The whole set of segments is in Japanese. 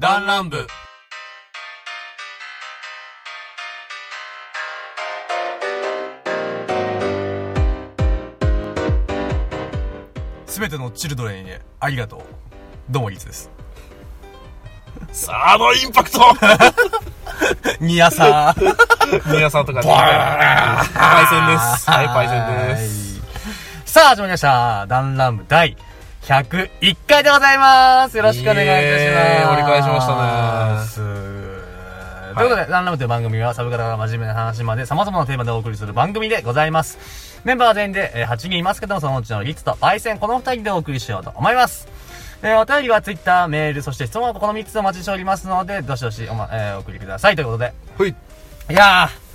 弾丸部。すべてのチルドレンへありがとう。どうもリツです。さあ、あのインパクト。ニヤサー。皆さんとかね。パイセンです。はい、パイセンです。すさあ始まりました。弾丸部第101回でございますよろしくお願いいたします折り返しましたねということで、ランラムという番組はサブカルから真面目な話まで様々なテーマでお送りする番組でございます。メンバーは全員で、えー8人いますけども、そのうちのリツとパイセン、この2人でお送りしようと思います。えーお便りはツイッター、メール、そして質問はこの3つお待ちしておりますので、どしどしお,、まえーお送りください。ということで。ほい。いやー、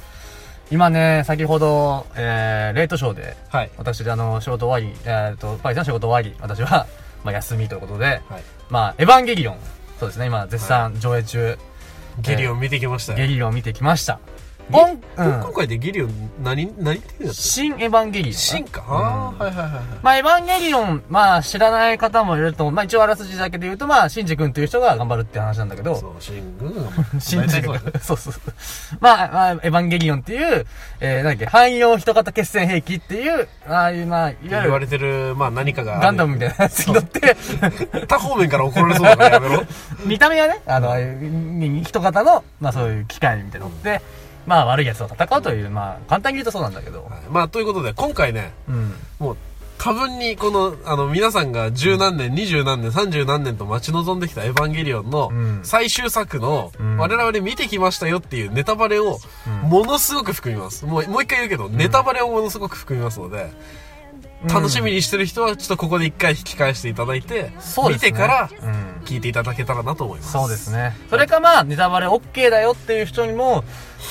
今ね、先ほど、えー、レートショーで、はい。私、あの、仕事終わり、えー、と、パイセンの仕事終わり、私は、まあ、休みということで、はい。まあ、エヴァンゲリオン、そうですね、今、絶賛上映中、ゲリオン見てきましたよ。ゲリオン見てきました。ゲ今、うん今回でゲリオン何、何って言うんだっ新エヴァンゲリオンけか？ああ、はいはいはいはい。まあ、エヴァンゲリオン、まあ、知らない方もいると思う。まあ、一応あらすじだけで言うと、まあ、シンジ君という人が頑張るって話なんだけど、そう、シングが、シンジ君そう。そう。まあ、まあ、エヴァンゲリオンっていう、えー、なんだっけ、汎用人型決戦兵器っていう、ああいう、まあ、いわゆ言わる、れてる、まあ何かが。ガンダムみたいなやつに乗って、他方面から怒られそうだからやめろ。見た目はね、あの、ああいう人型の、まあそういう機械みたいなの乗って、まあ悪い奴と戦うという、まあ簡単に言うとそうなんだけど、はい。まあということで、今回ね、うん。もう、多分にこの、あの、皆さんが十何年、二十何年、三十何年と待ち望んできたエヴァンゲリオンのうん。最終作のうん、我々で見てきましたよっていうネタバレを、ものすごく含みます。もう、もう一回言うけど、ネタバレをものすごく含みますので、楽しみにしてる人はちょっとここで一回引き返していただいて、うですねてからうん。聞いていただけたらなと思います。そうですね。それかまあ、ネタバレ OK だよっていう人にも、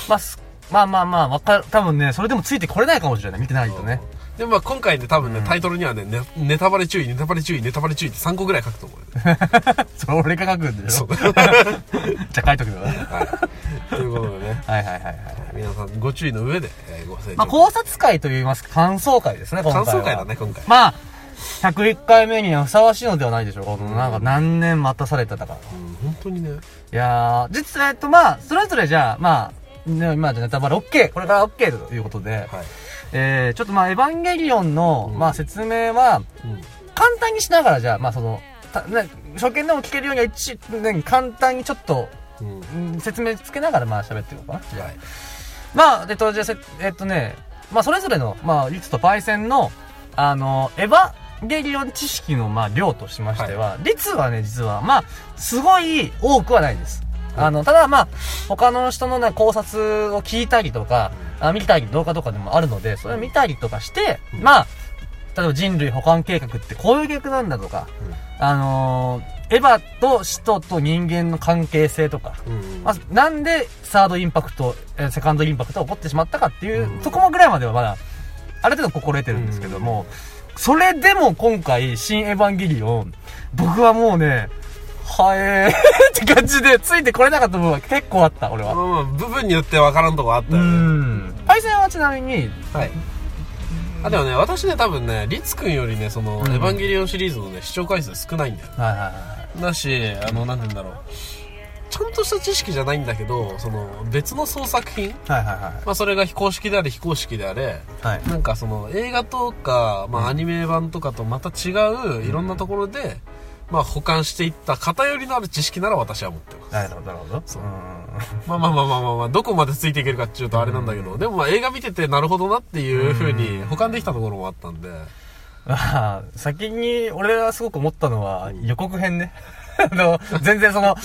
まあ、すまあまあまあ、わかる、多分ね、それでもついてこれないかもしれない。見てないとね。で、まあ今回ね、多分ね、タイトルにはね、ネネタバレ注意、ネタバレ注意、ネタバレ注意って3個ぐらい書くと思う。それ俺が書くんでしょじゃあ書いとくよ。はいはい。ということでね、はいはいはい。皆さんご注意の上で、えーご清聴まあ、考察会といいますか、感想会ですね、今回は。感想会だね、今回。まあ、101回目にはふさわしいのではないでしょうか。このなんか何年待たされてたから。うん、本当にね。いやー、実は、えっと、まあ、それぞれじゃあ、まあ、ね、まあ、じゃあネタバレ OK。これから OK ということで、はい。えー、ちょっとまあ、エヴァンゲリオンの、うんまあ、説明は、うん。簡単にしながら、じゃあ、まあ、その、初見でも聞けるようには一、ね、簡単にちょっと、うん。うん説明つけながら、まあ、喋っていこうかな。じゃあはい。まあ、えっと、じゃえっとね、まあ、それぞれの、まあ、リツとパイセンの、あの、エヴァゲリオン知識の、まあ、量としましては、リツはね、実は、まあ、すごい多くはないです。あの、ただまあ、他の人のね、考察を聞いたりとか、あ見たり動画とかでもあるので、それを見たりとかして、うんまあ、例えば人類保管計画ってこういう計画なんだとか、あのーエヴァと使徒と人間の関係性とか、うん。うん。まず、なんでサードインパクト、えーセカンドインパクトが起こってしまったかっていう、うんそこもぐらいまではまだ、ある程度心得てるんですけども、それでも今回、新エヴァンゲリオン、僕はもうね、はえーって感じで、ついてこれなかった部分は結構あった、俺は。まあまあ、部分によって分からんとこあったうよね。ん。パイセンはちなみに、はい。あ、でもね、私ね、多分ね、リツくんよりね、その、うんエヴァンゲリオンシリーズのね、視聴回数少ないんだよ。はいはいはだし、あの、なんて言うんだろう。ちゃんとした知識じゃないんだけど、その、別の創作品い。はいはいはまあ、それが非公式であれ非公式であれ、い。はい。なんかその映画とか、まあ、アニメ版とかとまた違ういろんなところで、まあ、保管していった偏りのある知識なら私は持ってます。なるほど、なるほど。そううんまあまあまあまあまあまあ、どこまでついていけるかっていうとあれなんだけど、でもまあ映画見ててなるほどなっていう風に保管できたところもあったんで、まあ、先に俺はすごく思ったのは予告編ね。あの、全然その、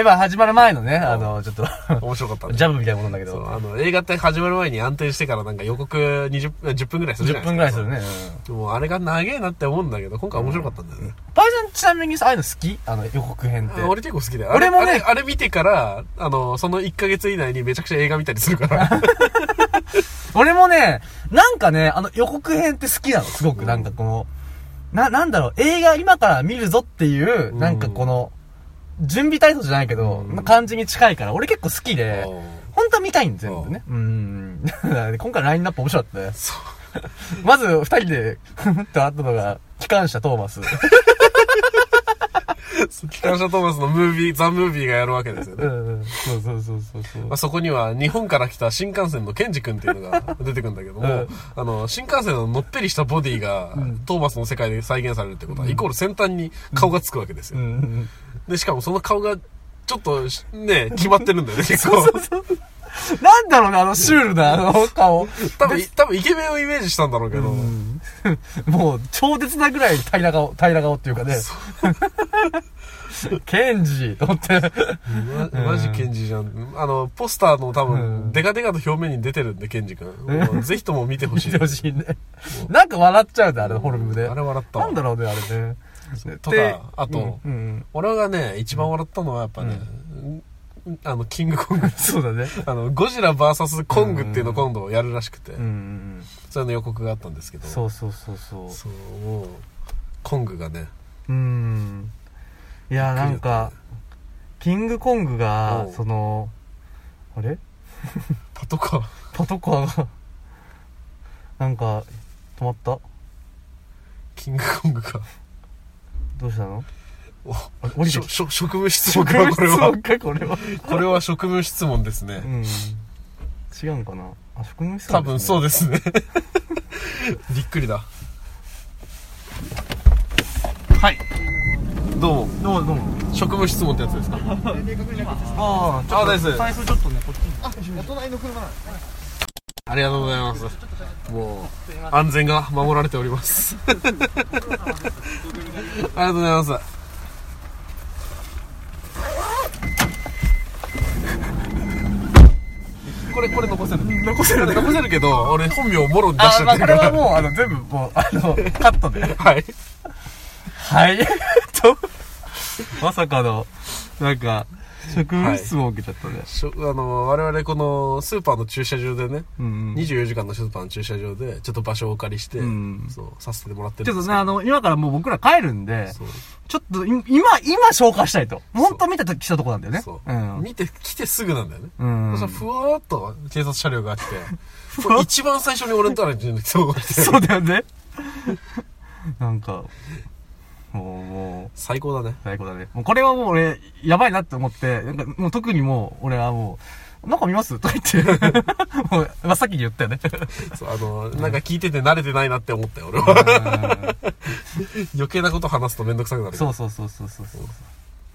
今始まる前のね、あの、ちょっと、面白かったんで。ジャブみたいなものだけど、そう、あの、映画って始まる前に安定してからなんか予告20分、10分ぐらいするじゃ10ないですか。分ぐらいするね。うんもうあれが長えなって思うんだけど、今回面白かったんだよね。パイセンちなみにさ、ああいうの好き？あの予告編って。あ俺結構好きだよ。俺もねあれ見てから、あの、その1ヶ月以内にめちゃくちゃ映画見たりするから。俺もね、なんかね、あの予告編って好きなの、すごく。なんかこの、な、なんだろう、映画今から見るぞっていう、うんなんかこの、準備体操じゃないけど、うん感じに近いから、俺結構好きで、うん本当は見たいん全部ね。うん。今回ラインナップ面白かったね。そう。まず、二人で、ふふっと会ったのが、機関車トーマス。機関車トーマスのムービー、ザ・ムービーがやるわけですよね。うんうん。そうそうそうそうそうまあ、。そこには日本から来た新幹線のケンジ君っていうのが出てくるんだけども、うんあの、新幹線ののっぺりしたボディが、トーマスの世界で再現されるってことは、イコール先端に顔がつくわけですよ。で、しかもその顔が、ちょっとし、ね、決まってるんだよね、結構。なんだろうね、あのシュールなあの顔。多分、多分イケメンをイメージしたんだろうけど、うん もう、超絶なぐらい平ら顔、平ら顔っていうかね。ケンジと思って。まマジケンジじゃん。あの、ポスターの多う分、んデカデカと表面に出てるんで、ケンジ君。ぜひとも見てほしい。見てほしいね。なんか笑っちゃうんだ、あれ、フォルムで。あれ笑ったわなんだろうね、あれね。とでか、あと、俺がね、一番笑ったのはやっぱね、あの、キングコング。そうだね。あの、ゴジラ VS コングっていうのを今度やるらしくて、うんうんそれの予告があったんですけど、うん。そうそうそうそう。そう、もう、コングがね、うん。いや、なんか、キングコングがその、あれ？パトカー、パトカーが、なんか、止まった？キングコングが、どうしたの？おあれ降りてきたしょしょ職務質問か、これは。か、これは。これは職務質問ですね。うん。違うんかな？あ、職務質多分そううですね。びっくりだ。はい。どうも。どうも、どうも。職務質問ってやつですか？ああ、あです財布ちょっとね、こっちに。ありがとうございます。もう、安全が守られております。ありがとうございます。これ、これ残せる残せる残せるけど、俺本名もろに出しちあ、まあ、こゃってるから。れはもう、あの、全部、もう、あの、カットで。はい。はい。と、まさかの、なんか、職務質問受けちゃったね。しょあの、我々このスーパーの駐車場でね、うんうん。24時間のスーパーの駐車場で、ちょっと場所をお借りして、うんそう、させてもらってちょっとね、るんですけどあの、今からもう僕ら帰るんで、そうちょっとい今、今消化したいと。本当見てきたとこなんだよね。そう、ん。見て、来てすぐなんだよね。うんそふわーっと警察車両が来て、これ一番最初に俺のところに人が来て、そうだよね。なんか、もう、もう、最高だね。最高だね。もうこれはもう俺、やばいなって思って、なんかもう特にもう、俺はもう、なんか見ます？とか言って、もう、真っ先に言ったよね。そう、あの、なんか聞いてて慣れてないなって思ったよ、俺は。余計なこと話すとめんどくさくなる。そうそうそうそうそうそう。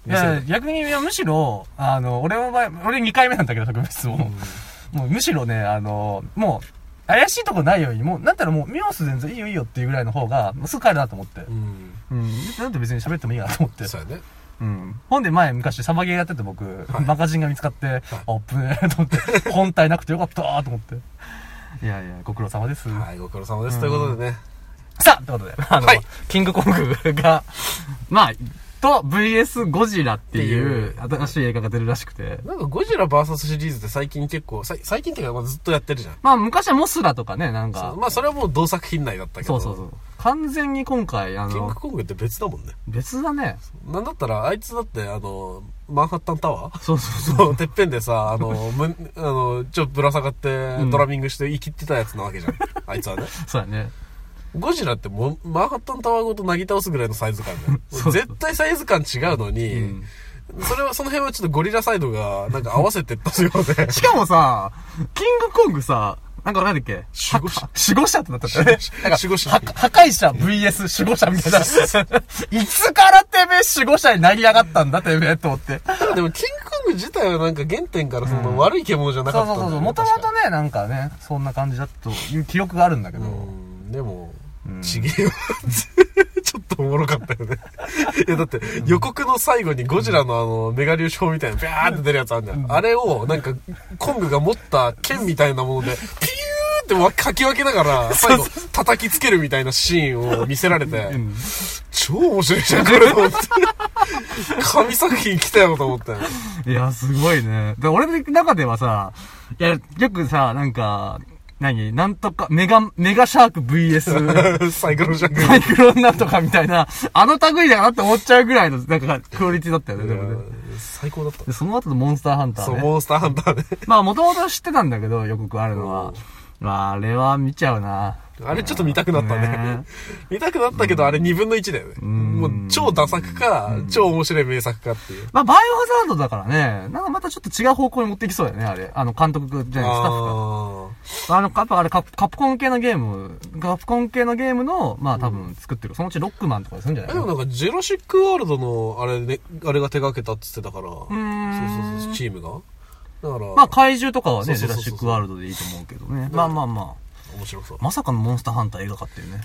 いや、逆に、むしろ、あの、俺の場合、俺2回目なんだけど、特別も。もうむしろね、あの、もう、怪しいとこないように、もう、なんたらもう、ミオス全然いいよいいよっていうぐらいの方が、すぐ帰るなと思ってう。ん。うん。なんで別に喋ってもいいかなと思って。そうやね。うん。ほんで前、昔サバゲーやってて僕、はいマガジンが見つかって、あ、ぶねえと思って、本体なくてよかったーと思って。いやいや、ご苦労様です。はい、ご苦労様です。ということでね。さあということで、あの、はいキングコングが、まあ、と VS ゴジラっていう新しい映画が出るらしくて。なんかゴジラ VS シリーズって最近結構、最近っていうかまあずっとやってるじゃん。まあ昔はモスラとかね、なんか。まあそれはもう同作品内だったけど。そうそうそう。完全に今回、あキングの、コングって別だもんね。別だね。なんだったら、あいつだって、あの、マンハッタンタワー？そうそうそう。てっぺんでさ、あの、む、あの、ちょっとぶら下がってん、ドラミングして生きってたやつなわけじゃん。あいつはね。そうやね。ゴジラってもう、マンハッタンタワーごとなぎ倒すぐらいのサイズ感だよ。絶対サイズ感違うのに、うんそれは、その辺はちょっとゴリラサイドが、なんか合わせてったようで。しかもさ、キングコングさ、なんかなんだっけ？守護者は守護者ってなったっ守護者は破壊者 VS 守護者みたいな。いつからてめえ守護者になりやがったんだてめえと思って。でも、キングコング自体はなんか原点からその悪い獣じゃなかったねそうそうそうそう。もともとね、なんかね、そんな感じだという記憶があるんだけど。うん、でもうん、ちげえよ。ちょっとおもろかったよね。いや、だって、予告の最後にゴジラのあの、メガ粒子みたいな、ビャーって出るやつあるんだよ。あれを、なんか、コングが持った剣みたいなもので、ピューってわかき分けながら、最後、叩きつけるみたいなシーンを見せられて、うん超面白いじゃん、これと思って。神作品来たよと思ったよ。いや、すごいね。で、俺の中ではさ、いや、よくさ、なんか、何？なんとか、メガ、メガシャーク VS、サイクロジャンサイクロンなんとかみたいな、あの類だなって思っちゃうぐらいの、なんか、クオリティだったよね、でもね。最高だったで、。その後のモンスターハンタそう、ーね。モンスターハンターね。まあ、もともと知ってたんだけど、予告あるのは。まあ、あれは見ちゃうな。あれちょっと見たくなったねね。見たくなったけど、あれ2分の1だよね。んもう超ダ作か、超面白い名作かっていう。まあ、バイオハザードだからね、なんかまたちょっと違う方向に持っていきそうだよね、あれ。あの、監督じゃない、スタッフが。ああの、やっぱあれカプ、カプコン系のゲーム、カプコン系のゲームの、まあ多分作ってる。そのうちロックマンとかするんじゃない？ーでもなんか、ジェラシックワールドの、あれね、あれが手掛けたって言ってたから、そうそうそう、チームが。だから、まあ怪獣とかはね、ジェラシックワールドでいいと思うけどね。まあまあま面白そうあ。。まさかのモンスターハンター映画化っていうね。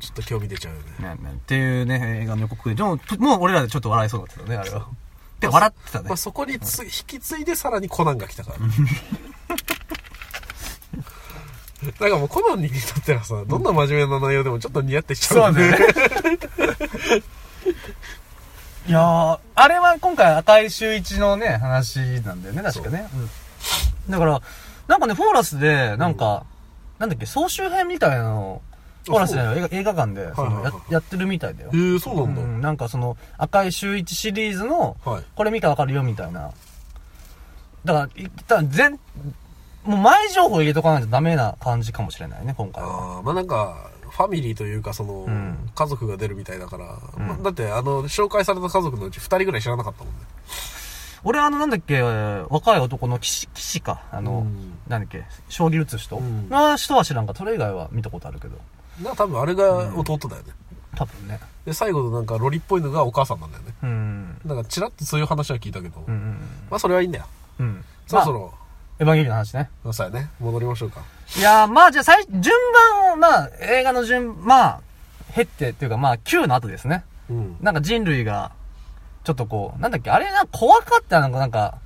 ちょっと興味出ちゃうよね。ねねっていうね、映画の予告で。でも、もう俺らでちょっと笑いそうだったよね、あれは。で、笑ってたねまあ、。そこにつ、引き継いでさらにコナンが来たから。だからもうコナンにとってはさ、どんな真面目な内容でもちょっと似合ってきちゃうんそうだよね。いやー、あれは今回赤い周一のね、話なんだよね、確かね。うん。だから、なんかね、フォーラスで、なんか、なんだっけ、総集編みたいなのを、フォーラスじゃない映画映画館で、そのやはいはいはいやってるみたいだよえ。ー、そうなんだ。うん、なんかその、赤い周一シリーズの、はい。これ見たらわかるよ、みたいな。だから、一旦全、もう前情報入れとかないとダメな感じかもしれないね、今回は。ああ、まあなんか、ファミリーというか、その、ん家族が出るみたいだから、うんまあだって、あの、紹介された家族のうち2人ぐらい知らなかったもんね。俺あの、なんだっけ、えー若い男の騎士、騎士か。あの、うんなんだっけ、将棋打つ人、うんの人は知らんか。それ以外は見たことあるけど。な多分あれが弟だよね。多分ね。で、最後のなんかロリっぽいのがお母さんなんだよね。うん。だから、チラッとそういう話は聞いたけど、うんうんまあそれはいいんだよ。うん。うん。まあそろそろ、エヴァンゲリオンの話ね。まあ、そうやね。戻りましょうか。いやー、まあじゃあ最、順番を、まあ、映画の順、まあ、減ってっていうか、まあ、Q の後ですね。うん。なんか人類が、ちょっとこう、なんだっけ、あれな、怖かったのかなんか、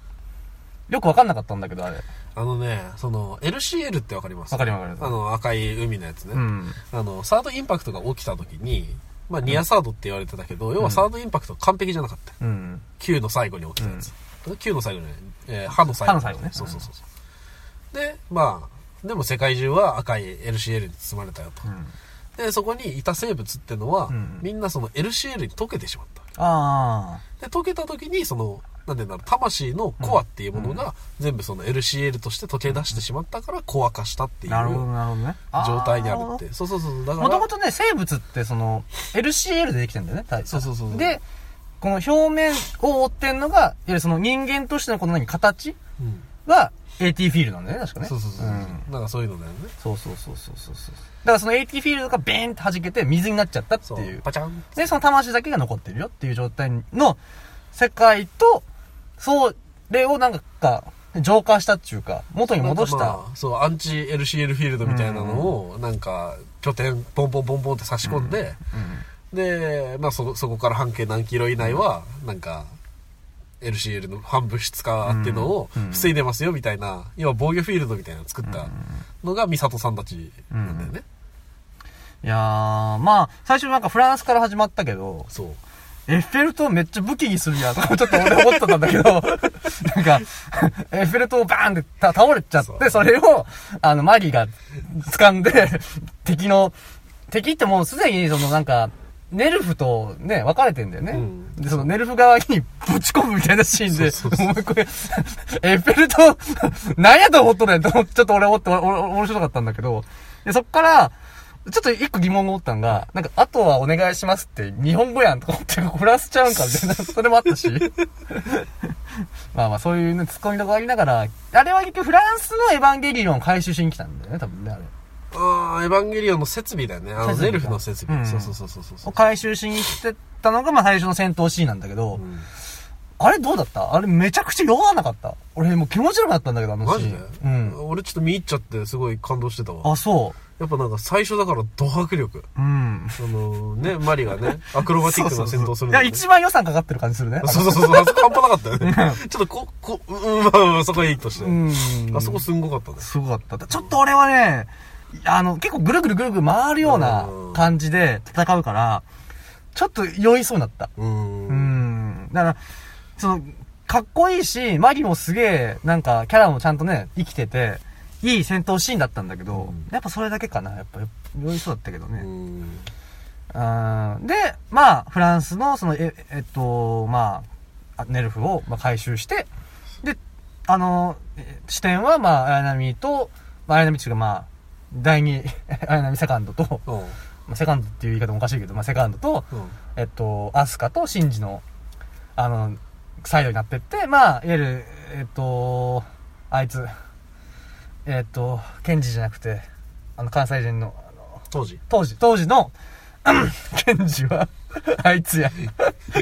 よくわかんなかったんだけど、あれ。あのね、その、LCL ってわかります？わかりますわかりますあの、赤い海のやつね。うん。あの、サードインパクトが起きた時に、まあ、ニアサードって言われてたけど、要はサードインパクト完璧じゃなかった。うん。9の最後に起きたやつ。9の最後にね、えー歯の最後。歯の最後ねそうそうそうそう。で、まあ、でも世界中は赤い LCL に包まれたよと。うん。で、そこにいた生物ってのは、うんみんなその LCL に溶けてしまった。あで、溶けた時に、その、なんて言うんだろう、魂のコアっていうものが、全部その LCL として溶け出してしまったから、コア化したってあ。いうなるほど、なるほどね。状態にあるって。そうそうそう。だから、もともとね、生物ってその、LCL でできてんだよね、大体そうそうそうで、この表面を覆ってんのが、いわゆるその人間としてのこの何、形うん。が AT フィールドなんだよね、確かね。そうそうそう。んなんかそういうのだよね。そうそうそうそうそうそう。だからその AT フィールドがベーンって弾けて水になっちゃったってそいうう。。パチャン。で、その魂だけが残ってるよっていう状態の世界と、それをなんか、浄化したっていうか、元に戻した。まあそう、アンチ LCL フィールドみたいなのを、なんか、拠点、ポンポンポンポンって差し込んで、で、まあそ、そこから半径何キロ以内は、なんか、LCL の反物質化っていうのをうん防いでますよみたいな、要は防御フィールドみたいなのを作ったのがミサトさんたちなんだよね。いやー、まあ、最初なんかフランスから始まったけど、そう。エッフェル塔めっちゃ武器にするやんとかちょっと俺思ってたんだけど、なんか、エッフェル塔バーンってた倒れちゃって、それを、あの、マギが掴んで、敵の、敵ってもうすでにそのなんか、ネルフとね、分かれてんだよね。うんで、そのネルフ側にぶち込むみたいなシーンで、そうそうそうお前これ、エッフェル塔、何やと思っとるんやんとちょっと俺思って、おお面白かったんだけど、で、そっから、ちょっと一個疑問が思ったんが、なんか、あとはお願いしますって日本語やんとか思って、フランスちゃうんかみたいな、それもあったし。まあまあ、そういうね、突っ込みとかありながら、あれは結局フランスのエヴァンゲリオンを回収しに来たんだよね、多分ね、あれ。ああ、エヴァンゲリオンの設備だよね。あの、設備かネルフの設備。うんそうそうそうそうそうを回収しに来てたのが、まあ最初の戦闘シーンなんだけど、うんあれどうだった？あれめちゃくちゃ弱なかった俺もう気持ち悪くなったんだけど、あのシーン。マジで？うん。俺ちょっと見入っちゃってすごい感動してたわ。あ、そやっぱなんか最初だからド迫力。う。うん。あのね、マリがね、アクロバティックな戦闘するいや、一番予算かかってる感じするね。そうそうそうそう、あそこ半端なかったよね。ちょっとこ、こ、うん、まあまあ、そこはいいとして。うん。あそこすんごかったね。すごかった。ちょっと俺はね、あの、結構ぐるぐるぐるぐる回るような感じで戦うから、ちょっと酔いそうになった。う。うんん。だから、その、かっこいいし、マギもすげえ、なんか、キャラもちゃんとね、生きてて、いい戦闘シーンだったんだけど、うんやっぱそれだけかな。やっぱ、酔いそうだったけどうね。ん。うん。で、まあ、フランスの、その、え、えっと、まあ、あネルフを、まあ、回収して、で、あの、え視点は、まあ、綾波と、まあ、綾波っていうか、まあ、第二、綾波セカンドと、うん。まあセカンドっていう言い方もおかしいけど、まあセカンドと、うん。えっと、アスカとシンジの、あの、サイドになってって、まあ、いわゆる、えっと、あいつ、えっと、ケンジじゃなくて、あの、関西人の、あの、当時。当時、当時の、ケンジは、あいつや。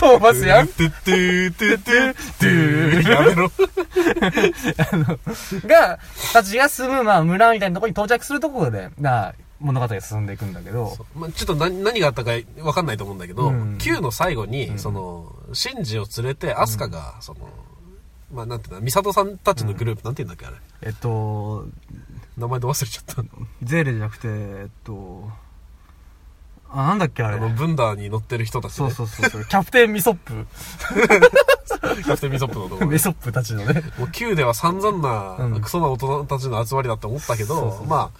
トーマスやん。てってーてってーてーやめろ。が、たちが住む、まあ、村みたいなところに到着するところで、な、物語が進んでいくんだけど、まあ、ちょっと何何があったか分かんないと思うんだけど、うん9の最後に、うんその、シンジを連れて、アスカが、その、まあ、なんていうの、ミサトさんたちのグループ、なんて言うんだっけ、あれ。えっと、名前で忘れちゃった。ゼーレじゃなくて、えっと、あ、なんだっけあれ。あの、ブンダーに乗ってる人たち、そうね。そうそうそう。キャプテンミソップ。キャプテンミソップのところミソップたちのね。もう Q では散々な、うんクソな大人たちの集まりだって思ったけど、そうそうそうま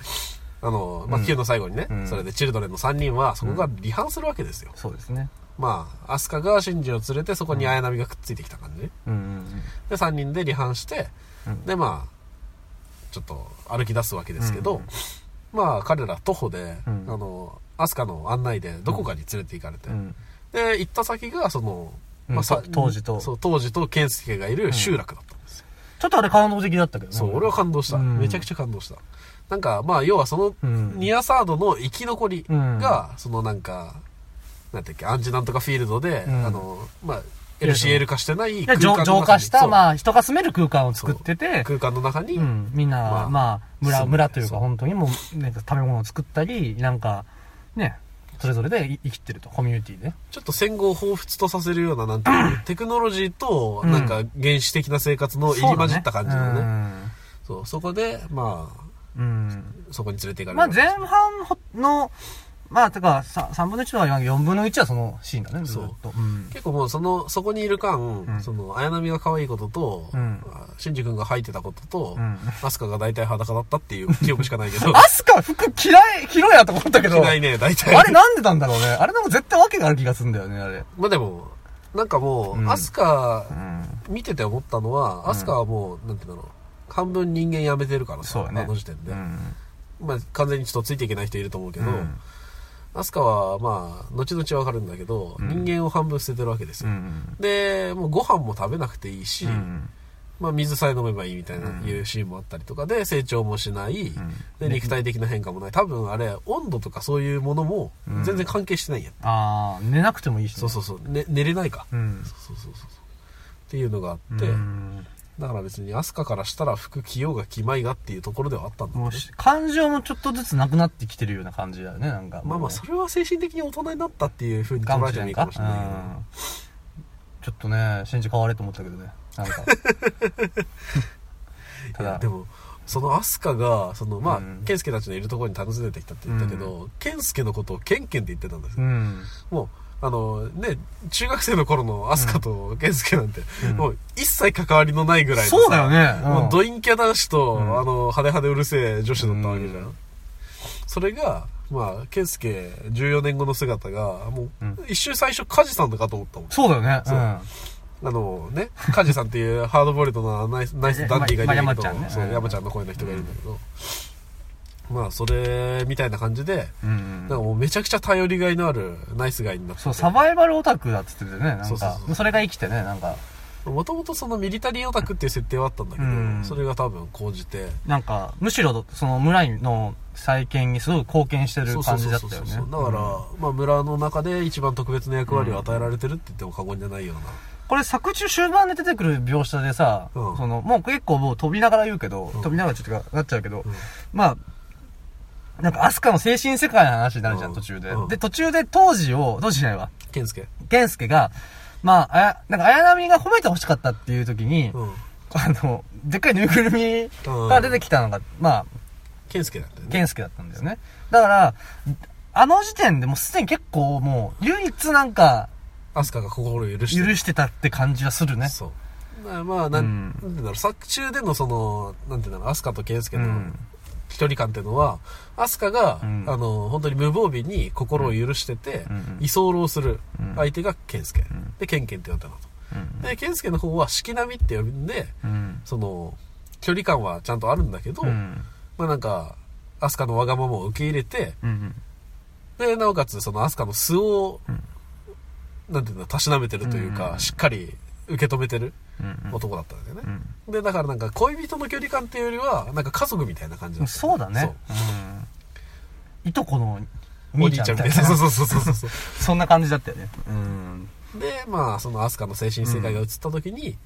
あ、あの、まあ、うん Q の最後にね、うんそれでチルドレンの3人は、そこが離反するわけですよ。そうですね。まあ、アスカがシンジを連れて、そこに綾波がくっついてきた感じね。うんうんで、3人で離反して、うん。で、まあ、ちょっと歩き出すわけですけど、まあ、彼ら徒歩で、うんあの、アスカの案内でどこかに連れて行かれて、うん。で、行った先が、その、うんさと当時とそう、当時と健介がいる集落だったんですよ。ちょっとあれ感動的だったけどね。そう、俺は感動した。うんめちゃくちゃ感動した。なんか、まあ、要はその、うんニアサードの生き残りうんが、そのなんか、なんていうっけ、アンジなんとかフィールドで、うんあの、まあ、LCL 化してない空間浄化した、まあ、人が住める空間を作ってて、空間の中に、うん、みんな、まあまあ、村、村というか、本当にもう、ね、食べ物を作ったり、なんか、ね、それぞれでい生きてると、コミュニティで。ちょっと戦後を彷彿とさせるような、なんていうの テクノロジーと、うんなんか原始的な生活の入り混じった感じのね。ね。そう、そこで、まうん。うんあ、そこに連れて行かれまあ、る。前半の、まあ、てか、さ3分の1とは言わんけど4分の1はそのシーンだね、ずっと。うん。結構もうその、そこにいる間、んその、綾波が可愛いことと、うんあシンジ君が履いてたことと、うんアスカが大体裸だったっていう 記憶しかないけど、アスカ服嫌い、着ろやと思ったけど、着ないね、大体。あれなんでなんだろうね。あれなんか絶対訳がある気がするんだよね、あれ。まあでも、なんかもう、うんアスカうん。見てて思ったのは、アスカはもう、なんていうんだろう、半分人間やめてるからさ、そうだね。あの時点で。うん。まあ完全にちょっとついていけない人いると思うけど、うんアスカはまあ、後々わかるんだけど、うん人間を半分捨ててるわけですよ。うん。で、もうご飯も食べなくていいし、うん。まあ水さえ飲めばいいみたいな、うんいうシーンもあったりとかで、成長もしない、うんで、肉体的な変化もない。多分あれ、温度とかそういうものもうん全然関係してないんや。ああ、寝なくてもいいしね。そうそうそう、ね、寝れないか。うん。そうそうそうそう。っていうのがあって、うんだから別にアスカからしたら服着ようが着まいがっていうところではあったんだろうねもうし、感情もちょっとずつなくなってきてるような感じだよね、なんか。まあまあ、それは精神的に大人になったっていう風にか捉えてもいいかもしれないけど。うんちょっとね、信じ変われと思ったけどね。なんか。ただで、も、そのアスカが、その、まあ、うんケンスケたちのいるところに訪ねてきたって言ったけど、ケンスケのことをケンケンって言ってたんですよ。うん。もう、あの、ね、中学生の頃のアスカとケンスケなんて、うん。もう一切関わりのないぐらいのさそうだよね。うん。もうドインキャ男子と、うん。あの、派手派手うるせえ女子だったわけじゃん。うん。それが、まあ、ケンスケ14年後の姿が、もう、うん。一瞬最初カジさんだかと思ったもん。そうだよね。そう。あのね、カジさんっていうハードボイルドなナイスナイスダンディがいるんだけど、まあ山ちゃんね。そう、うん。山ちゃんの声の人がいるんだけど、まあ、それみたいな感じで、うん。うん。なんかもうめちゃくちゃ頼りがいのあるナイスガイになってて。そう、サバイバルオタクだっつっててね、なんか。そうそうそうそれが生きてね、なんか、もともとそのミリタリーオタクっていう設定はあったんだけど、うん。それが多分講じて、なんか、むしろ、その村の再建にすごい貢献してる感じだったよね。だから、まあ村の中で一番特別な役割を与えられてるって言っても過言じゃないような。これ作中終盤で出てくる描写でさ、うん。その、もう結構もう飛びながら言うけど、うん。飛びながらちょっとなっちゃうけど、うん。まあ、なんかアスカの精神世界の話になるじゃん、うん途中で、うんで、途中で当時を、当時じゃないわ、ケンスケ健介が、まあ、あや、なんか綾波が褒めて欲しかったっていう時に、うん。あの、でっかいぬいぐるみが出てきたのが、まあ、ケンスケだったよね。健介だったんだよね。だから、あの時点でもうすでに結構もう、唯一なんか、アスカが心を許してる許してたって感じはするね。そう。まあ、まあ、なん、うんなんていうんだろう、作中でのその、なんていうんだろう、アスカとケンスケのうん距離感っていうのは、アスカが、うんあの、本当に無防備に心を許してて、うん居候するうん相手がケンスケ。んで、ケンケンって呼んだのと。うんで、ケンスケの方は、四季並みって呼んで、うん。その、距離感はちゃんとあるんだけど、うん。まあなんか、アスカのわがままを受け入れて、うん。で、なおかつ、そのアスカの素を、うんなんていうの、たしなめてるというか、うんしっかり受け止めてるうん。男だったんだよね。うん。で、だからなんか恋人の距離感っていうよりは、なんか家族みたいな感じだったそうだね。うん。いとこの。お兄兄ちゃんみたいな。そうそうそうそうそう。そんな感じだったよね。うん。で、まあ、そのアスカの精神世界が映った時に、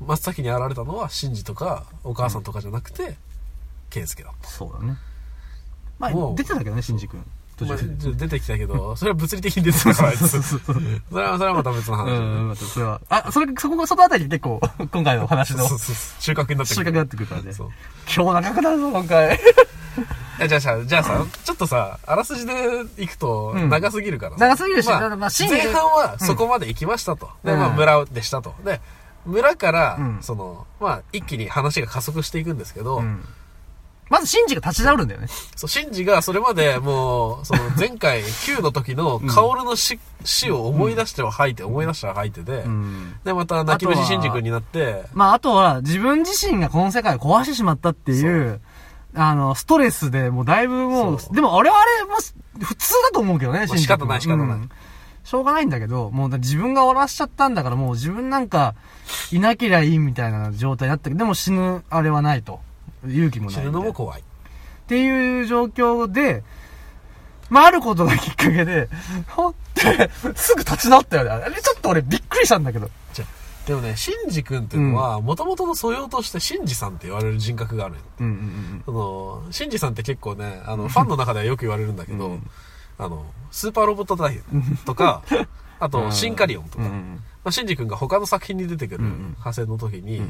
真っ先に現れたのは、シンジとか、お母さんとかじゃなくて、ケンスケだった。そうだね。まあ出てたけどね、シンジ君。途まあ。出てきたけど、それは物理的に出てたから。それは、それはまた別の話。うん、またそれは。あ、それ、そこ、そのあたり結構、今回のお話のそうそうそう収穫になって収穫になってくるからね。そう。今日長くなるぞ、今回。じゃあさ、じゃあさ、ちょっとさ、あらすじで行くとうん長すぎるからさ。長すぎるしまあまあ前半はそこまで行きましたと。で、まあうん村でしたと。で、村から、うんその、まあ一気に話が加速していくんですけど、うん。まず、シンジが立ち直るんだよね。そう、シンジがそれまでもう、その前回 Q の時のカオルの死,、死を思い出しては吐いて、思い出しては吐いてで、ん。で、また泣き虫シンジ君になって、まあ、あとは、自分自身がこの世界を壊してしまったっていう、あの、ストレスでもうだいぶもうそ、うでも俺はあれ、もう、普通だと思うけどね、仕方ない仕方ないうんしょうがないんだけど、もうだ自分が終わらしちゃったんだから、もう自分なんか、いなけりゃいいみたいな状態になったけど、でも死ぬあれはないと。勇気もない死。ぬのも怖い。っていう状況で、まあ、あることがきっかけで、ほって、すぐ立ち直ったよね。あれちょっと俺びっくりしたんだけど。じゃでもね、シンジ君っていうのは、もともとの素養としてシンジさんって言われる人格があるよ。うんうんその、シンジさんって結構ね、あの、ファンの中ではよく言われるんだけど、うんあの、スーパーロボット大変とか、あうと、んシンカリオンとか、うん。うまんあ、シンジ君が他の作品に出てくる派生の時に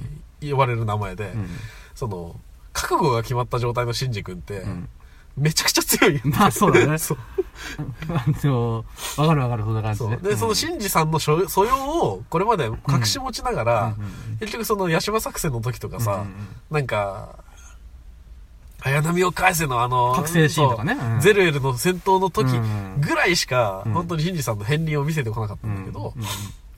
呼ばれる名前で、うんその、覚悟が決まった状態のシンジ君って、うん。めちゃくちゃ強いよ。まあそうだね そう。わかるわかる、そんな感じね。そう。で、そのシンジさんの所素養を、これまで隠し持ちながら、うんうん結局その、ヤシマ作戦の時とかさ、うんうんなんか、綾波を返せのあの、覚醒シーンとかねそううんゼルエルの戦闘の時うんぐらいしか、うん本当にシンジさんの片鱗を見せてこなかったんだけど、うん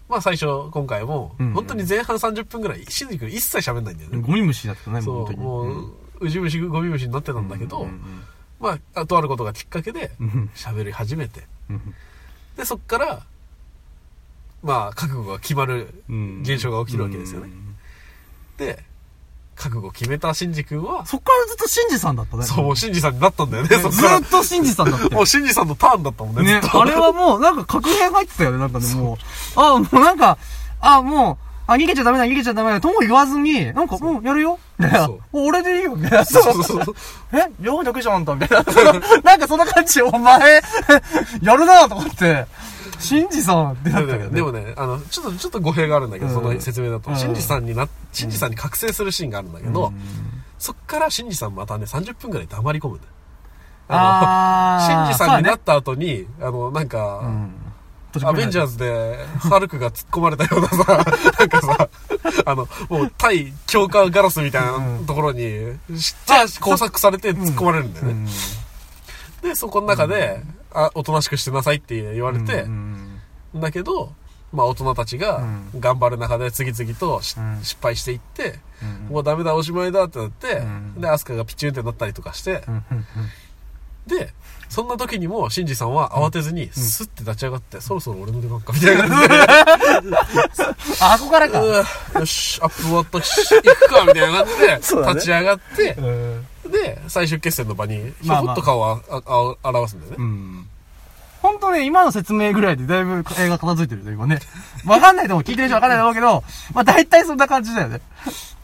まあ最初、今回も、うん本当に前半30分ぐらい、シンジ君一切喋んないんだよね。ゴミ虫だったね、もうそう。もう、うじ虫、ゴミ虫になってたんだけど、まあ、とあることがきっかけで、うん喋り始めて、うんで、そっから、まあ、覚悟が決まるうん。現象が起きるわけですよね。うん。で、覚悟を決めたシンジ君は、そっからずっとシンジさんだったね。そう、もうシンジさんになったんだよね、そっずからっ。とシンジさんだったよもうシンジさんのターンだったもんね、ねずっ、とあれはもう、なんか確変入ってたよね、なんかね、もう。あ、もうなんか、あ、もう、あ、逃げちゃダメだ、逃げちゃダメだ、とも言わずに、なんか、もうやるよ？みたいなそう。お 俺でいいよみたいな。そうそうそう。え？やるだけじゃん、あんたみたいな。なんかそんな感じ、お前、やるなと思って、シンジさんってなったけどね。でもね、あの、ちょっと、ちょっと語弊があるんだけど、うん。その説明だと、うん。シンジさんにな、シンジさんに覚醒するシーンがあるんだけど、そっからシンジさんまたね、30分くらい黙り込むんだよ。あー。シンジさんになった後に、あの、なんか、アベンジャーズで、ハルクが突っ込まれたようなさ、なんかさ、あの、もう対強化ガラスみたいなところに、しっちゃ工作されて突っ込まれるんだよね。で、そこの中で、あ、おとなしくしてなさいって言われて、うんだけど、まあ大人たちがうん。頑張る中で次々と失敗していって、うんもうダメだおしまいだってなって、うんで、アスカがピチュンってなったりとかして、で、そんな時にも、シンジさんは慌てずに、スッて立ち上がって、そろそろ俺の出番か、みたいな。感じで、あ、ここからか。よし、アップ終わったし、行くか、みたいな感じで、立ち上がって、うんで、最終決戦の場に、ひょっと顔をあああ表すんだよね。うん。本当ね、今の説明ぐらいでだいぶ映画片付いてるね、今ね。わかんないと思う、聞いてる人わかんないと思うけど、まあ大体そんな感じだよね。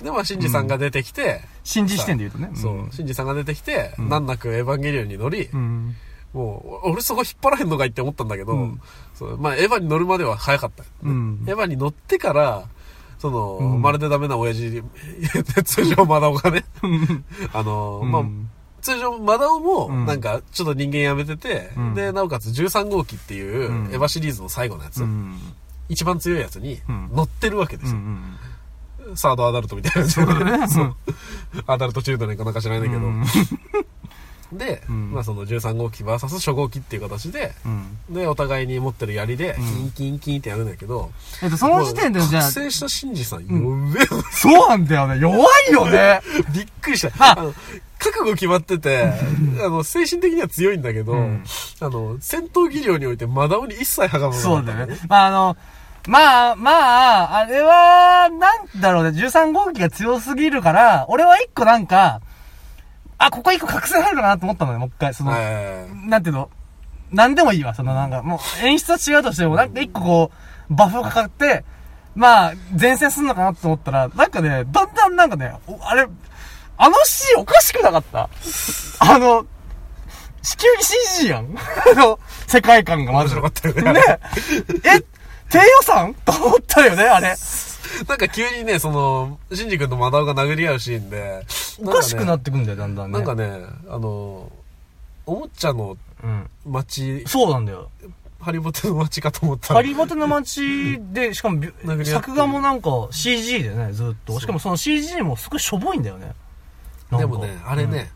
で、まあ、シンジさんが出てきて、信じ視点で言うとね。そう、シンジさんが出てきて、ん難なくエヴァンゲリオンに乗り、うん。もう、俺そこ引っ張らへんのかいって思ったんだけど、まあ、エヴァに乗るまでは早かった。うん。エヴァに乗ってから、その、うんまるでダメな親父、通常マダオがね、あの、まあ、通常マダオも、うんなんか、ちょっと人間やめてて、うんで、なおかつ13号機っていう、うんエヴァシリーズの最後のやつ、うん。一番強いやつにうん乗ってるわけですよ。うん。サードアダルトみたいなやつ。ね そう。アダルトチルドレンかなんか知らないんだけど。うんで、うんまあその13号機 VS 初号機っていう形で、うん。で、お互いに持ってる槍で、キうんンキンキンってやるんだけど、えっと、その時点でじゃあ覚、醒したシンジさん、んやべえそうなんだよね。弱いよね。びっくりした。あ覚悟決まってて、あの、精神的には強いんだけど、うんあの、戦闘技量においてマダオに一切はがまなかったそうだよね。まあ、あの、まあ、まあ、あれは、なんだろうね、13号機が強すぎるから、俺は一個なんか、あ、ここ一個覚醒入るかなと思ったのね、もう一回。その、なんていうの、なんでもいいわ、そのなんか、もう演出は違うとしても、なんか一個こう、バフがかかって、まあ、前線すんのかなと思ったら、なんかね、だんだんなんかね、おあれ、あのシーンおかしくなかった？あの、地球に CG やん？あの、世界観がまず。面白かったよね。ねえ、低予算？と思ったよね、あれ。なんか急にね、その、シンジ君とマダオが殴り合うシーンで、おかしくなっってくんだよ、だんだんね。なんかね、あの、おもちゃのうん。街、そうなんだよ。ハリボテの街かと思ったらハリボテの街で、しかも作画もなんか CG でね、ずっと。しかもその CG もすごいしょぼいんだよね。でもね、あれね、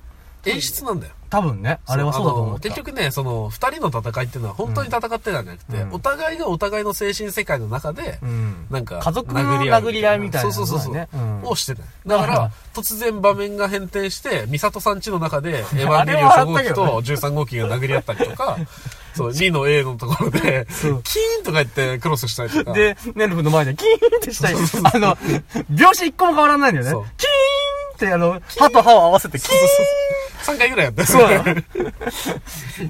演出なんだよ。多分ね、あれはそうだと思のった。結局ね、その、二人の戦いっていうのは本当に戦ってたんじゃなくて、うん。お互いがお互いの精神世界の中で、うん。なんか、家族の殴り合いみたいなそうそうそうねう。ん。をしてたよ。だからら、突然場面が変転して、ミサトさん家の中で、エヴァンゲリオン初号機と13号機が殴り合ったりとか、そう、2の A のところで、キーンとか言ってクロスしたりとか。で、ネルフの前でキーンってしたり、あの、描写一個も変わらないんだよね。キーンってあの、歯と歯を合わせてキーン3回ぐらいやったよ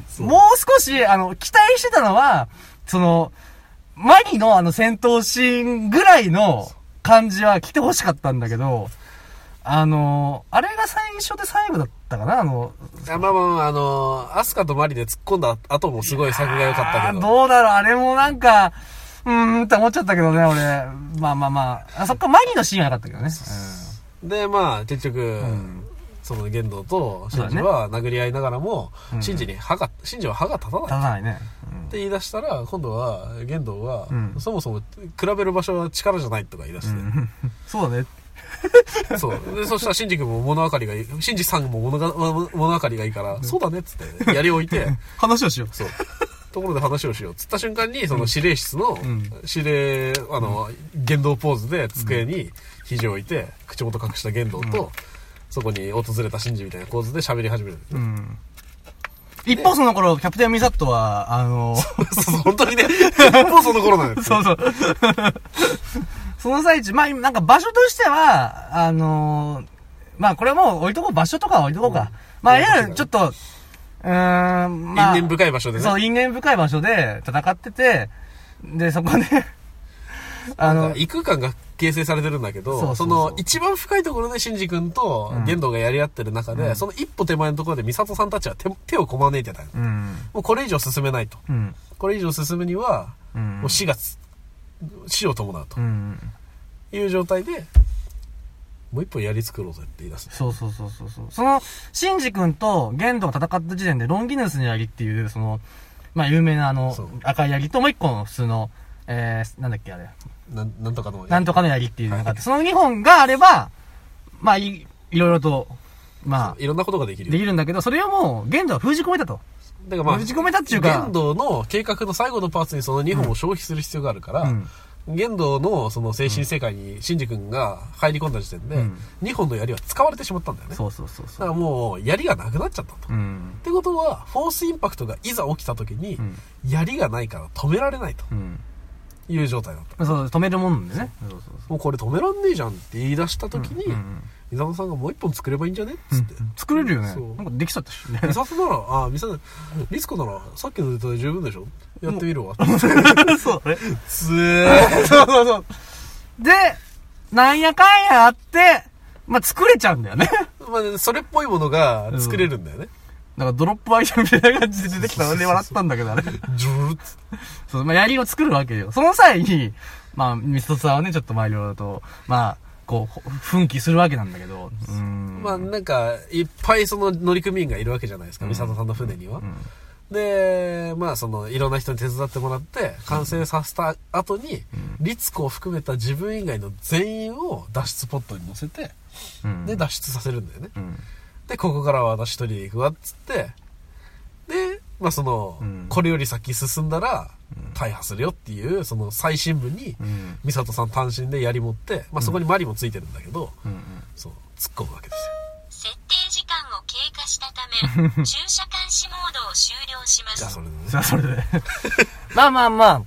そうもう少し、あの、期待してたのは、その、マリのあの戦闘シーンぐらいの感じは来てほしかったんだけど、あの、あれが最初で最後だったかな？あの、あまあまあまあ、あの、アスカとマリで突っ込んだ後もすごい作が良かったけど。どうだろう？あれもなんか、うーんって思っちゃったけどね、俺。まあまあまあ。あそっか、マリのシーンは良かったけどね。で、まあ、結局、んその玄道とシンジそうだは殴り合いながらも、うんシンジに歯が、シンジは歯が立たない。立たないね。って言い出したら、今度は、玄道は、うんそもそも比べる場所は力じゃないとか言い出して。うん。そうだね。そう。で、そしたら、シンジ君も物分かりがいい、シンジさんも物が物分かりがいいから、そうだねっつって、槍を置いて、話をしよう。そう。ところで話をしよう。つった瞬間に、その指令室のん、指令、あの、言動ポーズで机に肘を置いて、口元隠した言動と、そこに訪れたシンジみたいな構図で喋り始める。うん。一方その頃、キャプテンミサットは、あの、そうそう、本当にね、一方その頃なんですよ。そうそう。その最中、まあ、なんか場所としては、あのーまあこれはもう置いとこう、場所とかは置いとこうか。まあ、いわゆるちょっと、うーん、まあ。因縁深い場所でね。そう、因縁深い場所で戦ってて、で、そこで、あの異空間が形成されてるんだけど、その一番深いところでシンジ君とうん玄道がやり合ってる中で、うんその一歩手前のところでミサトさんたちは手手をこまねいてたよ。うん。もうこれ以上進めないと。うん。これ以上進むには、うん。もう死がつ、死を伴うとうん。いう状態で、もう一本槍作ろうぜって言い出す。そうそうそうそうそう。その、シンジ君とゲンドが戦った時点で、ロンギヌスの槍っていう、その、まあ有名なあの赤い槍ともう一個の普通の、えー、なんだっけあれ。なんなんとかの。なんとかの槍っていうのがあって、その2本があれば、まあい、いろいろと、まいろんなことができあ、るよ。できるんだけど、それをもう、ゲンドは封じ込めたと。だからまあ、封じ込めたっていうか玄道の計画の最後のパーツにその2本を消費する必要があるから、うん。玄道のその精神世界にシンジ君が入り込んだ時点で、うん2本の槍は使われてしまったんだよね。そうそうそうだから。もう、槍がなくなっちゃったと。っうん。てことは、フォースインパクトがいざ起きた時に、うん。槍がないから止められないとうん。いう状態だった。そう、止めるもんでね。そうそうもうこれ止めらんねえじゃんって言い出した時に、そう。うん伊沢さんがもう一本作ればいいんじゃねっつって。作れるよねそう。なんかできちゃったしね。美里なら、あ、美里、リスコなら、さっきのネタで十分でしょ？やってみるわ。そう。ねつえそうそうそう。で、なんやかんやあって、まあ、作れちゃうんだよね。まあ、それっぽいものが作れるんだよね。なんかドロップアイテムみたいな感じで出てきたので笑ったんだけど、あれ。ジュルッそう、まあ、槍を作るわけよ。その際に、まあ、ミストさんはね、ちょっとまあ、いろいろと、まあ、こう、ほ奮起するわけなんだけど。まあ、なんか、いっぱいその乗組員がいるわけじゃないですか、美里さんの船には。うんで、まあ、その、いろんな人に手伝ってもらって、完成させた後に、律子を含めた自分以外の全員を脱出ポットに乗せて、うん。で、脱出させるんだよね。うん。で、ここからは私一人で行くわ、っつって、で、まあ、その、うんこれより先進んだら、大破するよっていう、その最新部に、うん。美里さん単身で槍持って、まあ、そこにマリもついてるんだけど、うん。そう、突っ込むわけですよ。設定時間を経中 車監視モードを終了しますじゃあそれでねそれはそれで。まあまあまあ、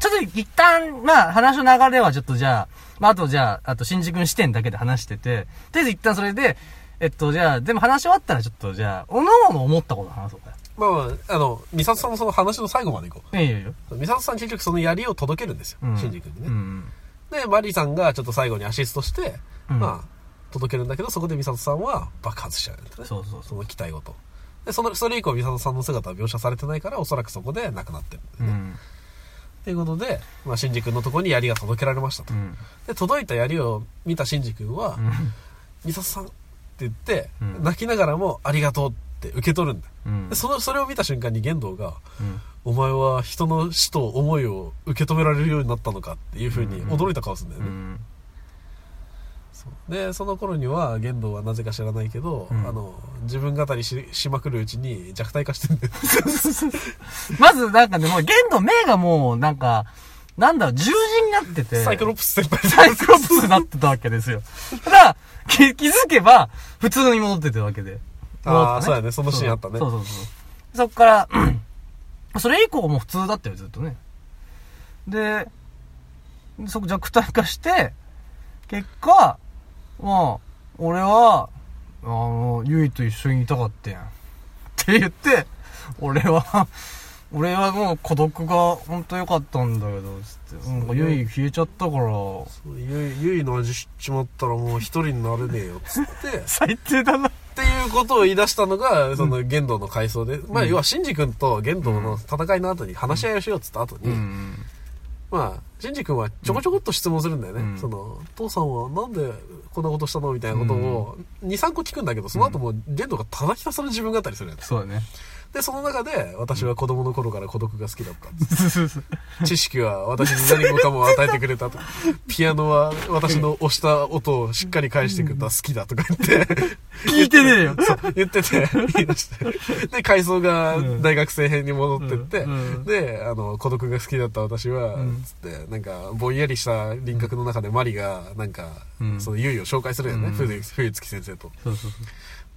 ちょっと一旦、まあ話の流れはちょっとじゃあ、まああとじゃあ、あと新宿の視点だけで話してて、とりあえず一旦それで、えっとじゃあ、でも話し終わったらちょっとじゃあ、おのおの思ったこと話そうか。まあまああの美里さんのその話の最後までいこいやいやいや。う美里さん結局その槍を届けるんですよ、うんシンジ君にね、うん。でマリーさんがちょっと最後にアシストして、うんまあ届けるんだけどそこで美里さんは爆発しちゃうんだよねそうそうそう。その期待ごとでそのそれ以降美里さんの姿は描写されてないからおそらくそこで亡くなってるんだよね、うん。ということで、まあ、シンジ君のところに槍が届けられましたと、うん。で届いた槍を見たシンジ君はうん。「美里さん」言って、うん。泣きながらも「ありがとう」って受け取るんだ。ようん。で。そのそれを見た瞬間に玄道がうん。「お前は人の死と思いを受け止められるようになったのか」っていうふうに驚いた顔するんだよね、うん。そう。でその頃には玄道はなぜか知らないけど、うん。あの自分語りししまくるうちに弱体化してんだよ まずなんかね、もう、弦の目がもう、なんか、なんだろう、十字になってて。サイクロプス先輩サイクロプスになってたわけですよ。ただ、気気づけば、普通に戻ってたわけで。ああそうやねそのシーンあったねそうそうそう。そっから、それ以降も普通だったよ、ずっとね。で、そこ弱体化して、結果、まあ、俺は、あの、ゆいと一緒にいたかったやん。って言って、俺は、俺はもう孤独が本当良かったんだけど、つって。なんかゆい消えちゃったから、ゆいゆいの味知っちまったらもう一人になれねえよっつって。っ 最低だな。ていうことを言い出したのがその玄道の回想で、まあ要はシンジ君と玄道の戦いの後に話し合いをしようっつった後に、ん。まあシンジ君はちょこちょこっと質問するんだよね、うん。その父さんはなんでこんなことしたのみたいなことを23個聞くんだけどその後もう玄道がただひたすら自分語りするやつそうだね。でその中で私は子供の頃から孤独が好きだった 知識は私に何もかも与えてくれたと。ピアノは私の押した音をしっかり返してくれた好きだとか言って。聞いてねえよ。そう言ってて、言い出して。で、回想が大学生編に戻ってって、うんうんで、あの、孤独が好きだった私は、んつって、なんか、ぼんやりした輪郭の中でマリが、なんか、うんその、ゆいを紹介するよね。うん冬冬月先生と。そうそうそう。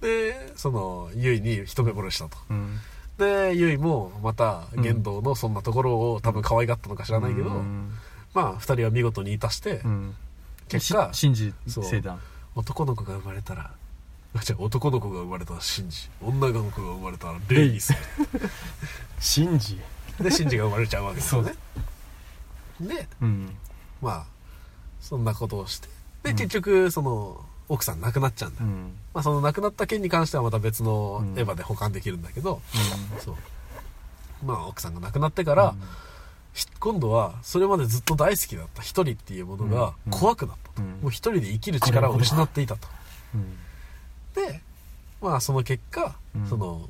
で、その、ゆいに一目惚れしたと。うん。で、ゆいも、また、玄道のそんなところを多分可愛がったのか知らないけど、うんまあ、二人は見事にいたして、うん。結果し信じそう生団。男の子が生まれたら、あじゃあ男の子が生まれたらシンジ、女の子が生まれたらレイにする。信じ。で、シンジが生まれちゃうわけですよね。で、うん。まあ、そんなことをして、で、結局、その、奥さん亡くなっちゃうんだ。うん。まあ、その亡くなった件に関してはまた別のうんエヴァで保管できるんだけど、そう。まあ、奥さんが亡くなってから、ひ今度はそれまでずっと大好きだった一人っていうものがうん怖くなったと、うんもう一人で生きる力を失っていたとうん。でまあその結果、うんその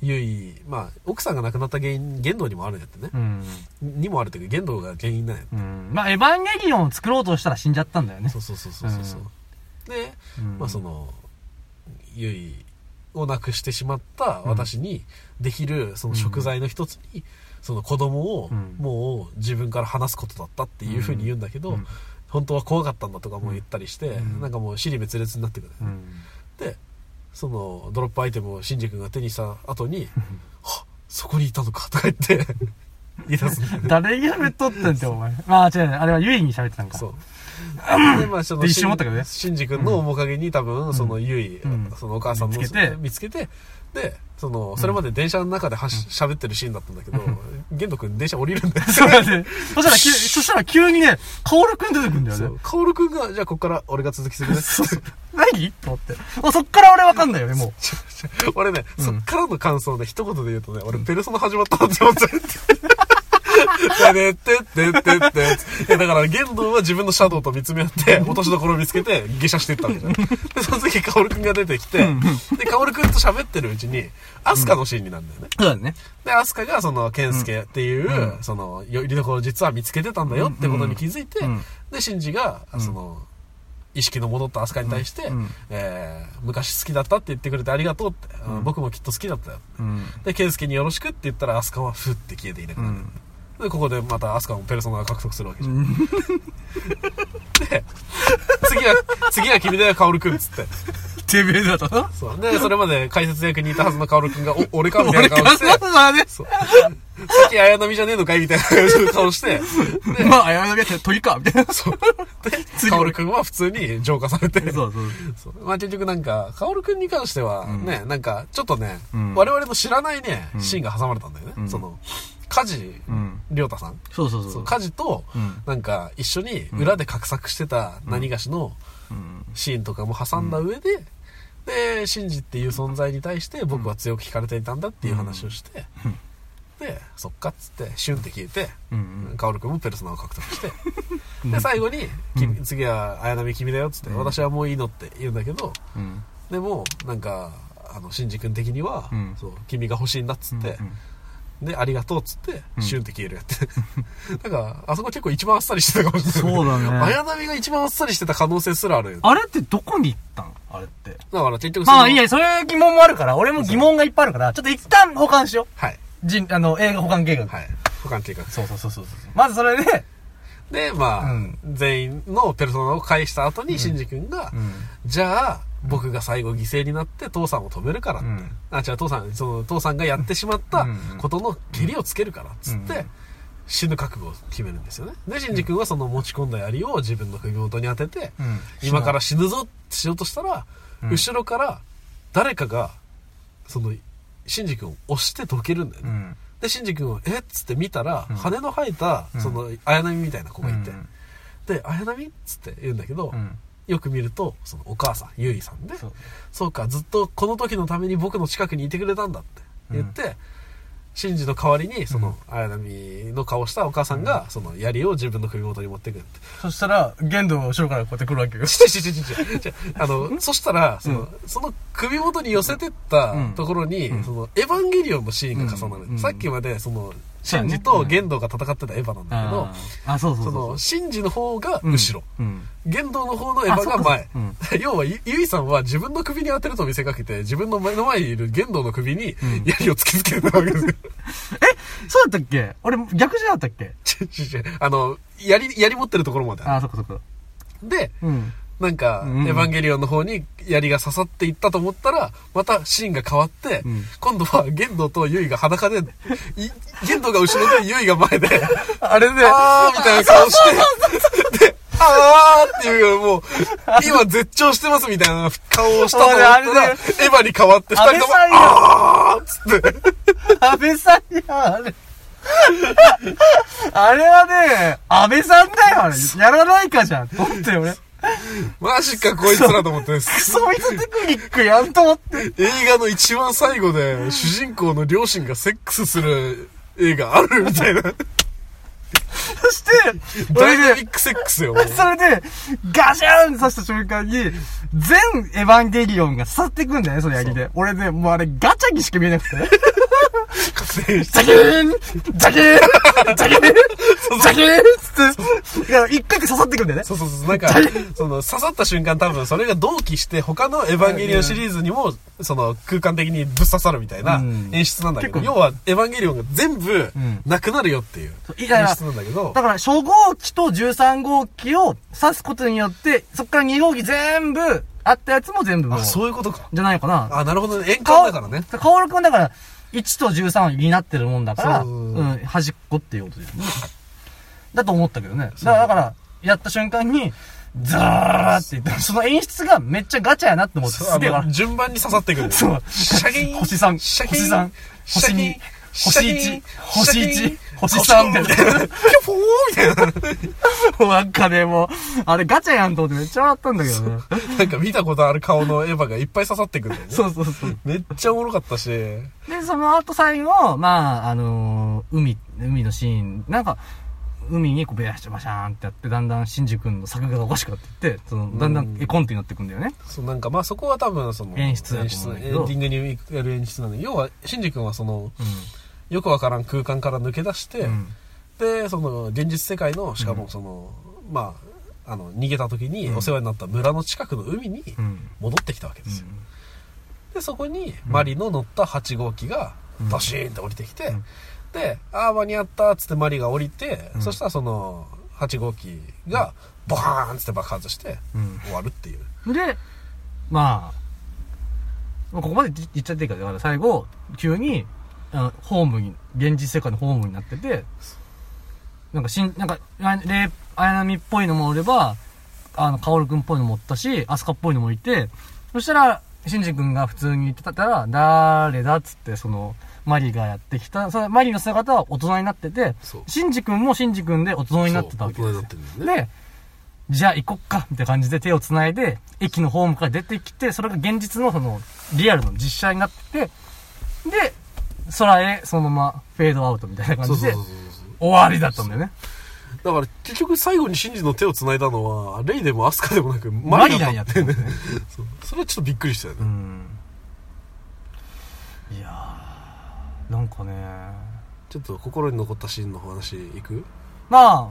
ゆいまあ奥さんが亡くなった原因言動にもあるんやってね、うん。にもあるというか言動が原因なんやってうん。まあ、エヴァンゲリオンを作ろうとしたら死んじゃったんだよね。そうそうそうそうそうそうで、うん。まあそ、のゆいを亡くしてしまった私にできるその食材の一つに、その子供をうん。もう自分から話すことだったっていうふうに言うんだけど、うん。本当は怖かったんだとかも言ったりして、うん。なんかもう尻滅裂になってくる、うん。でそのドロップアイテムをシンジ君が手にした後に「はっそこにいたのか」とか言って 言い出す誰に喋っとってんって、お前。まあ、違うね。あれはユイに喋ってたんか。そうでまあそので一瞬思ったけどね。シンジ君の面影に多分そのゆい、うん。そのお母さんの見つけて。見つけてでそのそれまで電車の中ではし喋ってるシーンだったんだけど玄斗君電車降りるんだよ そうだね。そしたら、急 そしたら急にね、カオルくん出てくんだよね。そう。薫君がじゃあこっから俺が続きするね。そう。何？と思って。そっから俺わかんないよね、もう。俺ね、うん。そっからの感想で一言で言うとね、俺ペルソナ始まったなって思って ってってって。いやだから、玄道は自分のシャドウと見つめ合って、落としどころを見つけて、下車していったわけじゃん。で、その時、カオルくんが出てきて、で、カオルくんと喋ってるうちに、アスカのシーンになるんだよね。そうだね。で、アスカが、その、ケンスケっていう、その、よりどころを実は見つけてたんだよってことに気づいて、うんで、シンジが、その、意識の戻ったアスカに対して、うんえー昔好きだったって言ってくれてありがとうって、あの僕もきっと好きだったよ。うん。で、ケンスケによろしくって言ったら、アスカはふって消えていなくなる。うん。で、ここでまたアスカもペルソナが獲得するわけじゃん。で、次は、次は君だよ、カオルくんっつって。てめえだとな。そう。で、それまで解説役にいたはずのカオルくんが、お、俺かみたい俺かな顔して、らさ、ね。そう。さっき綾波じゃねえのかいみたいな顔して、で、まあ、あやめなきゃ鳥か、みたいな。そう。で、カオルくんは普通に浄化されて、そうそう。そうまあ結局なんか、カオルくんに関してはんね、なんか、ちょっとね、うん我々の知らないね、んシーンが挟まれたんだよね。うんその、カジ、うん。りょうたさん。そうそうそう。そう、カジと、うん。なんか、一緒に裏で画策してた何がしのうん。シーンとかも挟んだ上で、で、シンジっていう存在に対して僕は強く惹かれていたんだっていう話をして、うんで、そっかっつって、シュンって消えて、うん。カオル君もペルソナを獲得して、うんで、最後に、次は綾波君だよっつって、うん私はもういいのって言うんだけど、うん。でも、なんか、あの、シンジ君的には、うんそう、君が欲しいんだっつって、で、ありがとうっつって、うんシュンって消えるやって。だから、あそこ結構一番あっさりしてたかもしれない。そうだね綾波が一番あっさりしてた可能性すらあるよ。あれってどこに行ったん？あれって。だから結局まあいいや、そういう疑問もあるから、俺も疑問がいっぱいあるから、ちょっと一旦保管しよはい。う。人、あの、映画保管計画。はい。保管計画。そうそうそうそうそう。まずそれで、で、まあ、うん全員のペルソナを返した後に、シンジ君が、うん。じゃあ、僕が最後犠牲になって父さんを止めるからって。うんあ、違う、父さん、その、父さんがやってしまったうんことの蹴りをつけるから、つって、うん死ぬ覚悟を決めるんですよね。で、シンジ君はその持ち込んだ槍を自分の首元に当てて、うん今から死ぬぞってしようとしたら、うん後ろから誰かが、その、シンジ君を押してどけるんだよね。うん。で、シンジ君は、えっつって見たら、うん羽の生えた、うんその、綾波みたいな子がいて、うんで、綾波っつって言うんだけど、うん。よく見ると、そのお母さん、ゆいさんで、そう。か、ずっとこの時のために僕の近くにいてくれたんだって言って、シンジの代わりに、その、綾波の顔したお母さんが、その、槍を自分の首元に持ってくるって。そしたら、玄道が後ろからこうやって来るわけよ。ちちちちちちちあの、そしたら、その、その首元に寄せてったところに、うん。その、エヴァンゲリオンのシーンが重なる。うん。さっきまで、その、シンジと玄道が戦ってたエヴァなんだけど、あ、そうそうそ。の、シンジの方が後ろ。うん。玄道の方のエヴァが前。要は、ゆゆいさんは自分の首に当てると見せかけて、自分の目の前にいる玄道の首にん槍を突きつけたわけですよ。そうだったっけ？俺、逆じゃなかったっけ？ちちちあの、槍、槍持ってるところまである。あ、そっかそっか。で、うん。なんか、うんエヴァンゲリオンの方に槍が刺さっていったと思ったら、またシーンが変わって、うん今度は玄道とユイが裸で、い玄道が後ろでユイが前で、あれで、あーみたいな顔して、で、あーっていう、もう、今絶頂してますみたいな顔をしたと思ったら、エヴァに変わって二人とも、あーっつって、安倍さんや、あれ。あれはね、安倍さんだよ、あれ。やらないかじゃん。と思って俺。マジかこいつらと思って、クソミステクニックやんと思って。映画の一番最後で、主人公の両親がセックスする映画あるみたいな。そして、ダイナミックセックスよ。それで、ガシャーン刺した瞬間に、全エヴァンゲリオンが刺さってくんだよね、その槍で。俺ね、もうあれガチャにしか見えなくて。覚醒キーンザキーンザキーンザキーンつって、いや、一回刺さってくんだよね。そうそうそう。なんか、その、刺さった瞬間多分それが同期して他のエヴァンゲリオンシリーズにも、その空間的にぶっ刺さるみたいなうん演出なんだけど、要はエヴァンゲリオンが全部んなくなるよっていう演出なんだけどだ、から、初号機と13号機を刺すことによって、そっから2号機全部、あったやつも全部もう、あ、そういうことか。じゃないかな。あ、なるほどね。円環だからね。かおるくんだから、1と13になってるもんだから、そうん、端っこっていうことですね。だと思ったけどね。だから、だからやった瞬間に、ザーって言って、その演出がめっちゃガチャやなって思って、すげえ順番に刺さってくる。そう。シャン星3、シャン。星3、星2シャキーン、星1、星1、星シャキーン3で。ピョフォーみたいな。なんかね、もう、あれガチャやんと思ってめっちゃ笑ったんだけどね。なんか見たことある顔のエヴァがいっぱい刺さってくるね。そうそうそう。めっちゃおもろかったし。で、その後最後、まあ、あのー海、海のシーン、なんか、海にこうベラシャバシャーンってやって、だんだんシンジ君の作画がおかしくなっていって、その、だんだん絵コンテになっていくんだよね。そう、なんかまあそこは多分その、演出だと思うんだけどエンディングにやる演出なんで、要は、シンジ君はその、うよくわからん空間から抜け出して、ん。うん。で、その、現実世界の、しかもその、まあ、あの、逃げた時にうんお世話になった村の近くの海にうん。戻ってきたわけですよ。で、そこに、マリの乗った8号機が、ドシーンって降りてきて、うんで、ああ、間に合ったっつってマリが降りて、うんそしたらその、8号機が、ボカーンっつって爆発して、うん。終わるっていう。うん。で、まあ、まあここまで言っちゃっていいから最後、急に、ホームに、現実世界のホームになってて、なんかしん、なんか、あレイ、綾波っぽいのもおれば、あの、カオルくんっぽいのもおったし、アスカっぽいのもいて、そしたら、シンジ君が普通に言ってたら、誰だっつって、その、マリがやってきた、そのマリの姿は大人になっててそう、シンジ君もシンジ君で大人になってたわけですよそう大人になってるんだよね。で、じゃあ行こっか、みたいな感じで手を繋いで、駅のホームから出てきて、それが現実のその、リアルの実写になってて、で、空へそのままフェードアウトみたいな感じでそうそうそう、そう。終わりだったんだよね。だから結局最後にシンジの手を繋いだのは、レイでもアスカでもなく、ママリだリなんやってんだよね。ね。そうそれはちょっとびっくりしたよね。うん。いやー、なんかね、ちょっと心に残ったシーンの話いく？まあ、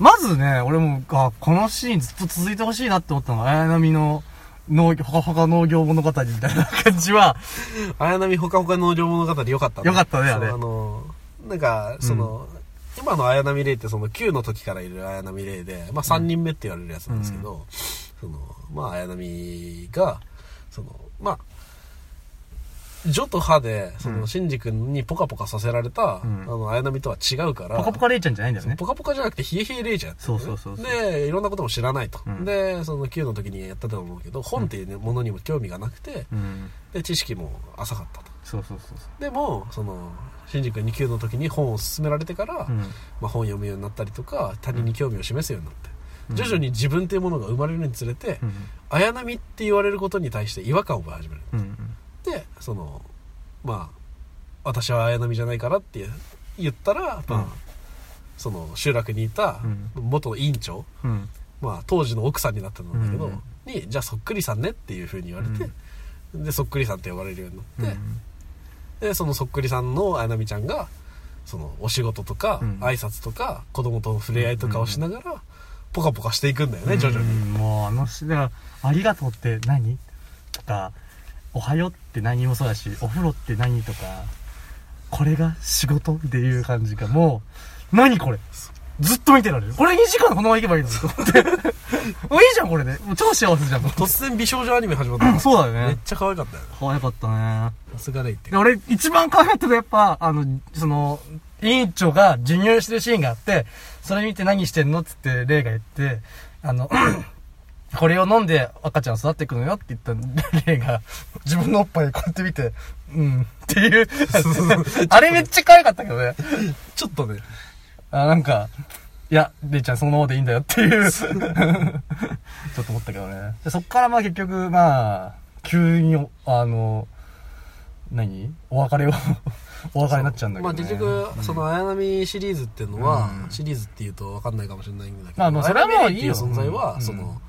まずね、俺も、あ、このシーンずっと続いてほしいなって思ったのが、綾波の農業、ほかほか農業物語みたいな感じは、綾波ほかほか農場物語よかったね。よかったねあれ。あの、なんか、その、今の綾波レイってその9の時からいる綾波レイで、まあ3人目って言われるやつなんですけど、その、まあ綾波が、その、まあ、ジョとハで、その、うんシンジ君にポカポカさせられた、うんあの、綾波とは違うから、ポカポカレイちゃんじゃないんだよね。ポカポカじゃなくて、冷え冷えレイじゃん、そうそうそうそうで、いろんなことも知らないと。うんで、その9の時にやったと思うけど、本っていうねものにも興味がなくて、うん。で、知識も浅かったと。そうそうそうそでも、その、シンジ君に9の時に本を勧められてから。まあ本読むようになったりとか、他人に興味を示すようになって、うん徐々に自分っていうものが生まれるにつれて、うん。綾波って言われることに対して違和感を覚え始める。うん。で、その、まあ、私は綾波じゃないからって言ったら、まあ、うん。その集落にいたうん。元委員長、うん。まあ、当時の奥さんになったんだけど、うんに、じゃあそっくりさんねっていう風に言われて、で、そっくりさんって呼ばれるようになって、で、そのそっくりさんの綾波ちゃんが、そのお仕事とか、うん。挨拶とか、子供との触れ合いとかをしながら、ポカポカしていくんだよね、徐々に。うんもうあのありがとうって何？とか、おはようって何もそうだし、お風呂って何とか、これが仕事っていう感じがもう、何これ？ずっと見てられる。これ2時間このまま行けばいいのにと思って。もういいじゃん、これで。もう超幸せじゃん。突然美少女アニメ始まったの そうだよね。めっちゃ可愛かったよね。可愛かったね。さすがレイってで。俺、一番可愛かったのはやっぱ、あの、その、委員長が授乳してるシーンがあって、それ見て何してんのっつって、レイが言って、あの、これを飲んで赤ちゃん育っていくのよって言ったレイが、自分のおっぱいこうやって見て、うん、っていう。あれめっちゃ可愛かったけどね。ちょっとね、あ、なんか、いや、レイちゃんそのままでいいんだよっていう、ちょっと思ったけどね。でそっからまあ結局、まあ、急に、あの、何？お別れを、お別れになっちゃうんだけど、ね。まあ結局、その綾波シリーズっていうのは、うん。シリーズっていうと分かんないかもしれないんだけど、まあまあそれはもういいよ。存在は、うん。その、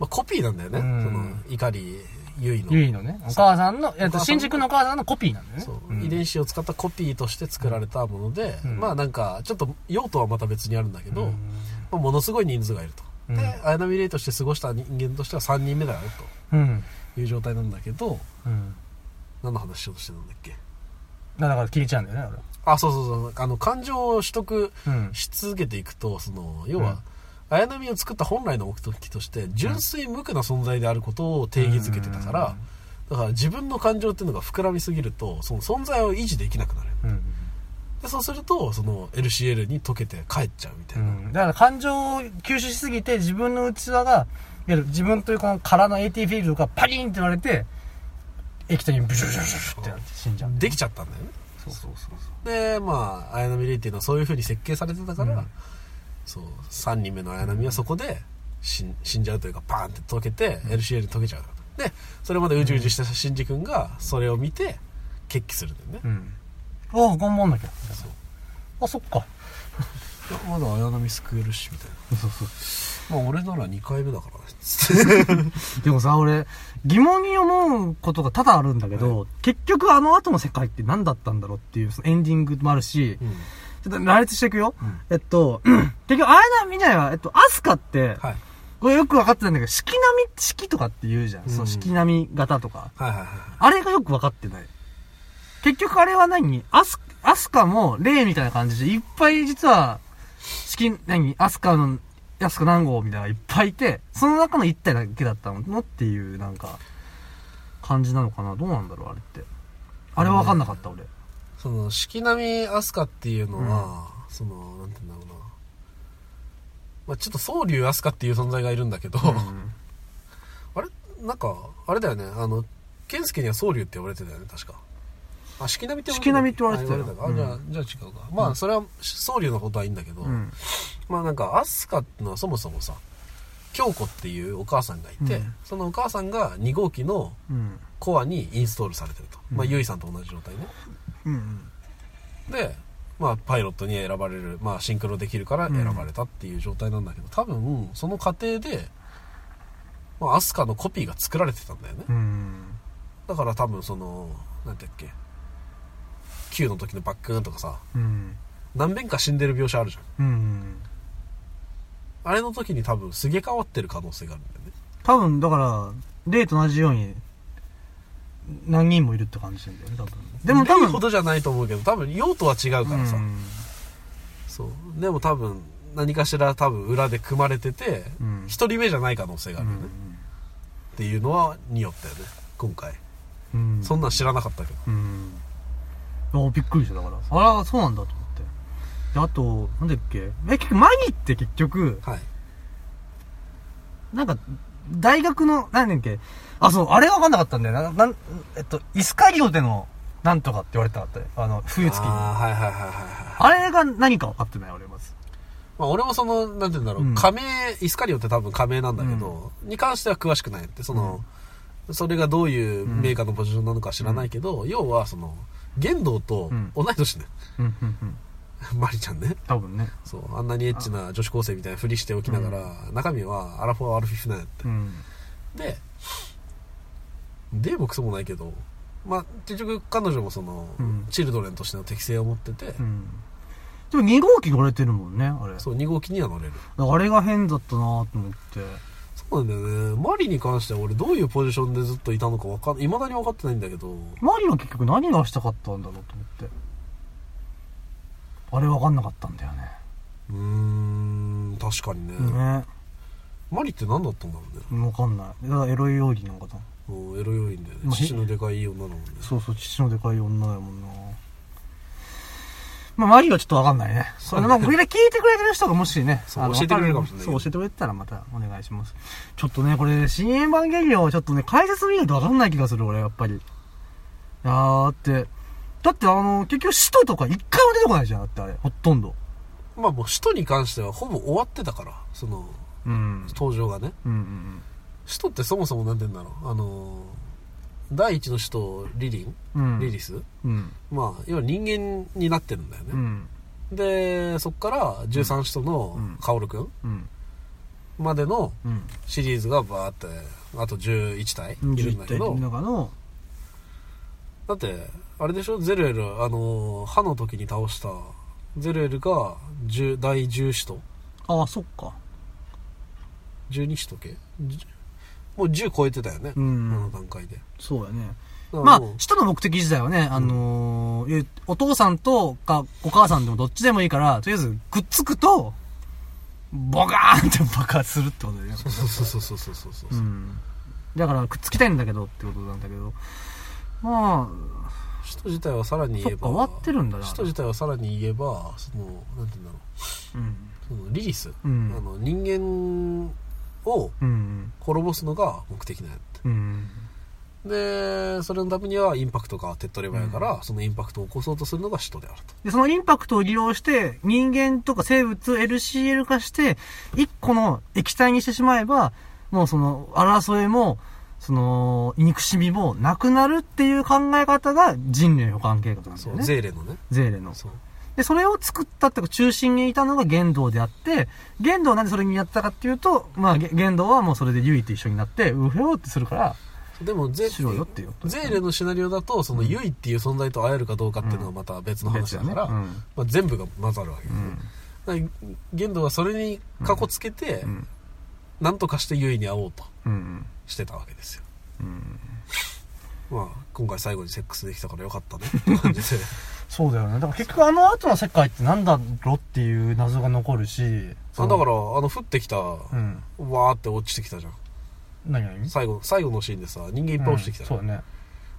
まあコピーなんだよね。うんその、怒り、ゆいの。ゆいのね、お母さんの、えっと、新宿のお母さんのコピーなんだよね。そう、ん遺伝子を使ったコピーとして作られたもので、うんまあなんか、ちょっと用途はまた別にあるんだけど、うんまあものすごい人数がいると。うんで、綾波レイとして過ごした人間としては3人目だようん。という状態なんだけど、うん。何の話しようとしてたんだっけ？だから消えちゃうんだよね、あ、そうそうそう。あの、感情を取得。し続けていくと、その、要は、綾波を作った本来の目的として、純粋無垢な存在であることを定義づけてたから、だから自分の感情っていうのが膨らみすぎると、その存在を維持できなくなる。うん。でそうすると、その LCL に溶けて帰っちゃうみたいな。うん。だから感情を吸収しすぎて自分の器が、いわゆる自分というこの殻の AT フィールドがパリンって言われて、液体にブシュブシュブシュってなって死んじゃう。できちゃったんだよね。そうそうそうそう。で、まあ、綾波レイっていうのはそういう風に設計されてたから、うんそう、3人目の綾波はそこで死ん死んじゃうというか、パーンって溶けて、LCL に溶けちゃう。で、それまでうじうじしたシンジ君が、それを見て、決起するんだよね。うん。ああ、頑張んなきゃ。そうあ、そっか。いやまだ綾波救えるし、みたいそうそう。な。まあ、俺なら2回目だからね。つってでもさ、俺、疑問に思うことが多々あるんだけど、結局あの後の世界って何だったんだろうっていう、そのエンディングもあるし、うん。ちょっと羅列していくよ。うんえっと、結局、あれだ、みんなは、えっと、アスカって、はい。これよく分かってないんだけど、四季並み、四季とかって言うじゃん。うんその四季並み型とか。はいはいはい。あれがよく分かってない。結局あれは何？アス、アスカも、霊みたいな感じで、いっぱい実は、四季、何？アスカの、アスカ何号みたいなのがいっぱいいて、その中の一体だけだったのっていう、なんか、感じなのかな？どうなんだろうあれってあれは分かんなかった俺その、四季並み飛鳥っていうのは、その、なんて言うんだろうな。まあちょっと宗竜飛鳥っていう存在がいるんだけど、あれ？なんか、あれだよね、あの、健介には宗竜って呼ばれてたよね、確か。あ、四季並みって四季並みって言われてたよ。あ言われたか。あ、じゃあ、じゃあ違うか。まあ、それは、宗竜のことはいいんだけど、うん。まあなんか、飛鳥ってのはそもそもさ、京子っていうお母さんがいて、うん。そのお母さんが2号機のうん。コアにインストールされてると。まあ、うん。ゆいさんと同じ状態ね。うんで、まあ、パイロットに選ばれる、まあ、シンクロできるから選ばれたっていう状態なんだけど、多分、その過程で、まあ、アスカのコピーが作られてたんだよね。うんだから多分、その、なんていうっけ、Q の時のバックーンとかさ、うん何遍か死んでる描写あるじゃん。うんあれの時に多分、すげ替わってる可能性があるんだよね。多分だから例と同じように何人もいるって感じなんだよね多分でも多分ほどじゃないと思うけど、多分、用途は違うからさ。うんそう。でも多分、何かしら多分裏で組まれてて、うん一人目じゃない可能性があるよね。っていうのは、によったよね。今回。うんそんなん知らなかったけど。うんあびっくりしただからあらそうなんだと思ってであとなんだっけ？え結局マギって結局はい。なんか大学の何だっけ？あそうあれが分かんなかったんだよ。ななんえっとイスカリオテのなんとかって言われてなかったよ。あの冬月に。あああ、はいはいはいはいはい。れが何か分かってない俺まず。まあ俺もその、なんて言うんだろう、うん。仮名、イスカリオって多分仮名なんだけど、に関しては詳しくないって、その、それがどういうメーカーのポジションなのか知らないけど、要はその、玄道とうん。同い年ね。うんうんうん。マリちゃんね。多分ね。そう、あんなにエッチな女子高生みたいなふりしておきながら、中身はアラフォーアルフィフなんやって。うん。で、でもクソもないけど、まあ、結局彼女もその、うん。チルドレンとしての適性を持ってて、うん。でも2号機乗れてるもんねあれ。そう、2号機には乗れる。あれが変だったなと思って。そうなんだよね。マリに関しては俺どういうポジションでずっといたのかわかん、未だに分かってないんだけど、マリは結局何がしたかったんだろうと思って。あれ分かんなかったんだよね。うーん、確かにね。ね。マリって何だったんだろうね。分かんない。だからエロい容疑なんかなもうエロ要因だよね。まあ父のでかいい女なのね。そうそう父のでかい女だもんなまあマリはちょっと分かんないね。それまあこれで聞いてくれてる人がもしねあのそう教えてくれるかもしれないそう教えてくれてたらまたお願いします。ちょっとねこれ新エヴァンゲリオンはちょっとね解説見ないと分かんない気がする俺やっぱり。いやーだってだってあの結局使徒とか一回も出てこないじゃんだってあれ。ほとんど。まあもう使徒に関してはほぼ終わってたから、その、うん。登場がね。うんうん使徒ってそもそもなんて言うんだろう？あのー、第一の使徒、リリン、うん。リリス？うん。まあ、要は人間になってるんだよね。うん。で、そっから13使徒のうん。カオルくんうん。までのうん。シリーズがバーって、あと11体いるんだけど。11体、の中の。だって、あれでしょ？ゼルエル、あのー、歯の時に倒した、ゼルエルが10第10使徒ああそっか ?12 使徒系？じもう10超えてたよね。うんあの段階で。そうやねまあ使徒の目的自体はね、あのーお父さんとかお母さんでもどっちでもいいから、とりあえずくっつくと、ボカーンって爆発するってことだよね。そうそうそうそうそうそうそう。うん。だからくっつきたいんだけどってことなんだけど。ま使徒自体はさらに言えば、終わってるんだな使徒自体はさらに言えば、その、なんて言うんだろう。あ、うん。そのリリス、うんあの人間をうん。滅ぼすのが目的なんやって。うん。で、それのためにはインパクトが手っ取ればやから、そのインパクトを起こそうとするのが使徒であると。で、そのインパクトを利用して、人間とか生物 LCL 化して、一個の液体にしてしまえば、もうその、争いも、その、憎しみもなくなるっていう考え方が人類保管計画なんだそう、よね。ゼーレのね。ゼーレの。そう。で、それを作ったっていうか中心にいたのが玄道であって、玄道はなんでそれにやったかっていうと、まあ、げ玄道はもうそれでユイと一緒になって、うひょーってするから、でもゼ、ーレのシナリオだと、そのユイっていう存在と会えるかどうかっていうのはまた別の話だから、別だねまあ、全部が混ざるわけですよ。だから玄道はそれにかこつけて、んなんとかしてユイに会おうとうん。うん。してたわけですよ。うん。まあ、今回最後にセックスできたからよかったねって感じで。そうだよね。だから結局あの後の世界ってなんだろっていう謎が残るし。あだから、あの、降ってきた、うん。わーって落ちてきたじゃん。何何？最後、最後のシーンでさ、人間いっぱい落ちてきたようんそうだね。